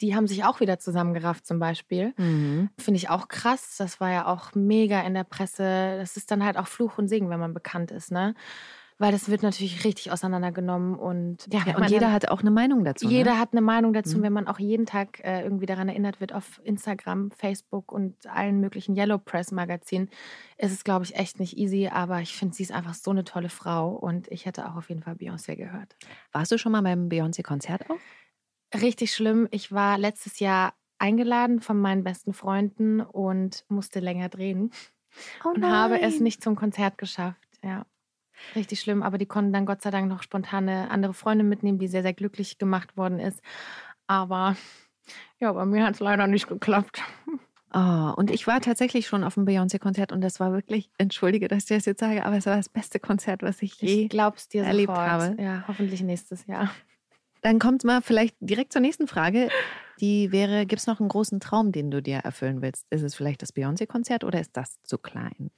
die haben sich auch wieder zusammengerafft zum Beispiel. Mhm. Finde ich auch krass. Das war ja auch mega in der Presse. Das ist dann halt auch Fluch und Segen, wenn man bekannt ist, ne? Weil das wird natürlich richtig auseinandergenommen und ja, ja und jeder hat auch eine Meinung dazu. Ne? Jeder ne? hat eine Meinung dazu, mhm. wenn man auch jeden Tag äh, irgendwie daran erinnert wird auf Instagram, Facebook und allen möglichen Yellow Press Magazinen, ist es glaube ich echt nicht easy. Aber ich finde, sie ist einfach so eine tolle Frau und ich hätte auch auf jeden Fall Beyoncé gehört. Warst du schon mal beim Beyoncé Konzert auch? Richtig schlimm. Ich war letztes Jahr eingeladen von meinen besten Freunden und musste länger drehen. Oh und habe es nicht zum Konzert geschafft. Ja. Richtig schlimm, aber die konnten dann Gott sei Dank noch spontane andere Freunde mitnehmen, die sehr, sehr glücklich gemacht worden ist. Aber ja, bei mir hat es leider nicht geklappt. Oh, und ich war tatsächlich schon auf dem Beyoncé-Konzert und das war wirklich, entschuldige, dass ich das jetzt sage, aber es war das beste Konzert, was ich je ich glaub's dir erlebt sofort. habe. Ja, hoffentlich nächstes Jahr. Dann kommt mal vielleicht direkt zur nächsten Frage. Die wäre, gibt es noch einen großen Traum, den du dir erfüllen willst? Ist es vielleicht das Beyoncé-Konzert oder ist das zu klein?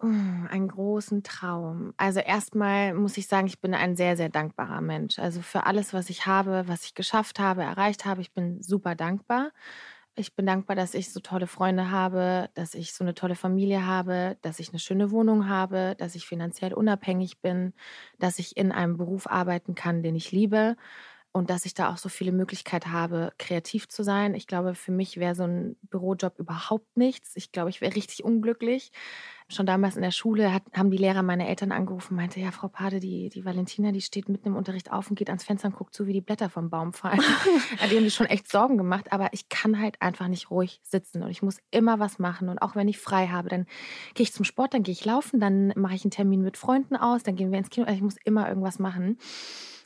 Mm, Einen großen Traum. Also erstmal muss ich sagen, ich bin ein sehr, sehr dankbarer Mensch. Also für alles, was ich habe, was ich geschafft habe, erreicht habe, ich bin super dankbar. Ich bin dankbar, dass ich so tolle Freunde habe, dass ich so eine tolle Familie habe, dass ich eine schöne Wohnung habe, dass ich finanziell unabhängig bin, dass ich in einem Beruf arbeiten kann, den ich liebe und dass ich da auch so viele Möglichkeiten habe, kreativ zu sein. Ich glaube, für mich wäre so ein Bürojob überhaupt nichts. Ich glaube, ich wäre richtig unglücklich. Schon damals in der Schule hat, haben die Lehrer meine Eltern angerufen, meinte, ja, Frau Pade, die, die Valentina, die steht mitten im Unterricht auf und geht ans Fenster und guckt zu, wie die Blätter vom Baum fallen. ja, die haben sich schon echt Sorgen gemacht, aber ich kann halt einfach nicht ruhig sitzen und ich muss immer was machen. Und auch wenn ich frei habe, dann gehe ich zum Sport, dann gehe ich laufen, dann mache ich einen Termin mit Freunden aus, dann gehen wir ins Kino. Also ich muss immer irgendwas machen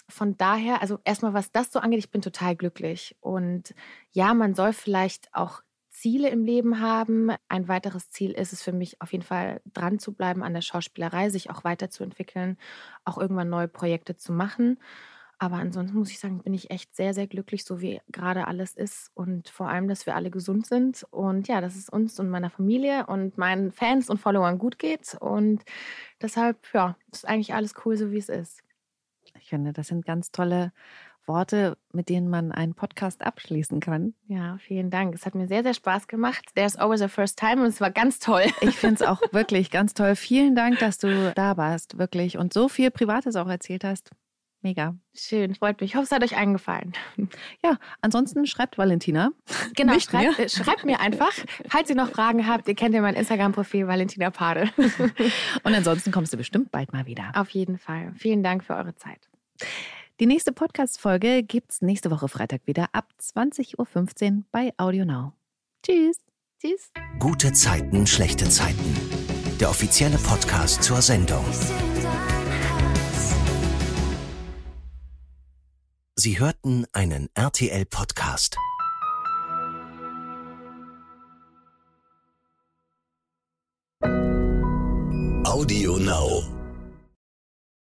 von daher, also erstmal, was das so angeht, ich bin total glücklich. Und ja, man soll vielleicht auch Ziele im Leben haben. Ein weiteres Ziel ist es für mich auf jeden Fall dran zu bleiben an der Schauspielerei, sich auch weiterzuentwickeln, auch irgendwann neue Projekte zu machen. Aber ansonsten muss ich sagen, bin ich echt sehr, sehr glücklich, so wie gerade alles ist. Und vor allem, dass wir alle gesund sind. Und ja, dass es uns und meiner Familie und meinen Fans und Followern gut geht. Und deshalb, ja, ist eigentlich alles cool, so wie es ist. Ich finde, das sind ganz tolle Worte, mit denen man einen Podcast abschließen kann. Ja, vielen Dank. Es hat mir sehr, sehr Spaß gemacht. There's always a first time und es war ganz toll. Ich finde es auch wirklich ganz toll. Vielen Dank, dass du da warst, wirklich. Und so viel Privates auch erzählt hast. Mega. Schön, freut mich. Ich hoffe, es hat euch eingefallen. Ja, ansonsten schreibt Valentina. Genau, Nicht schreibt, mir. schreibt mir einfach. Falls ihr noch Fragen habt, ihr kennt ja mein Instagram-Profil Valentina Pade. Und ansonsten kommst du bestimmt bald mal wieder. Auf jeden Fall. Vielen Dank für eure Zeit. Die nächste Podcast-Folge gibt's nächste Woche Freitag wieder ab 20.15 Uhr bei Audio Now. Tschüss. Tschüss. Gute Zeiten, schlechte Zeiten. Der offizielle Podcast zur Sendung. Sie hörten einen RTL-Podcast. Audio Now.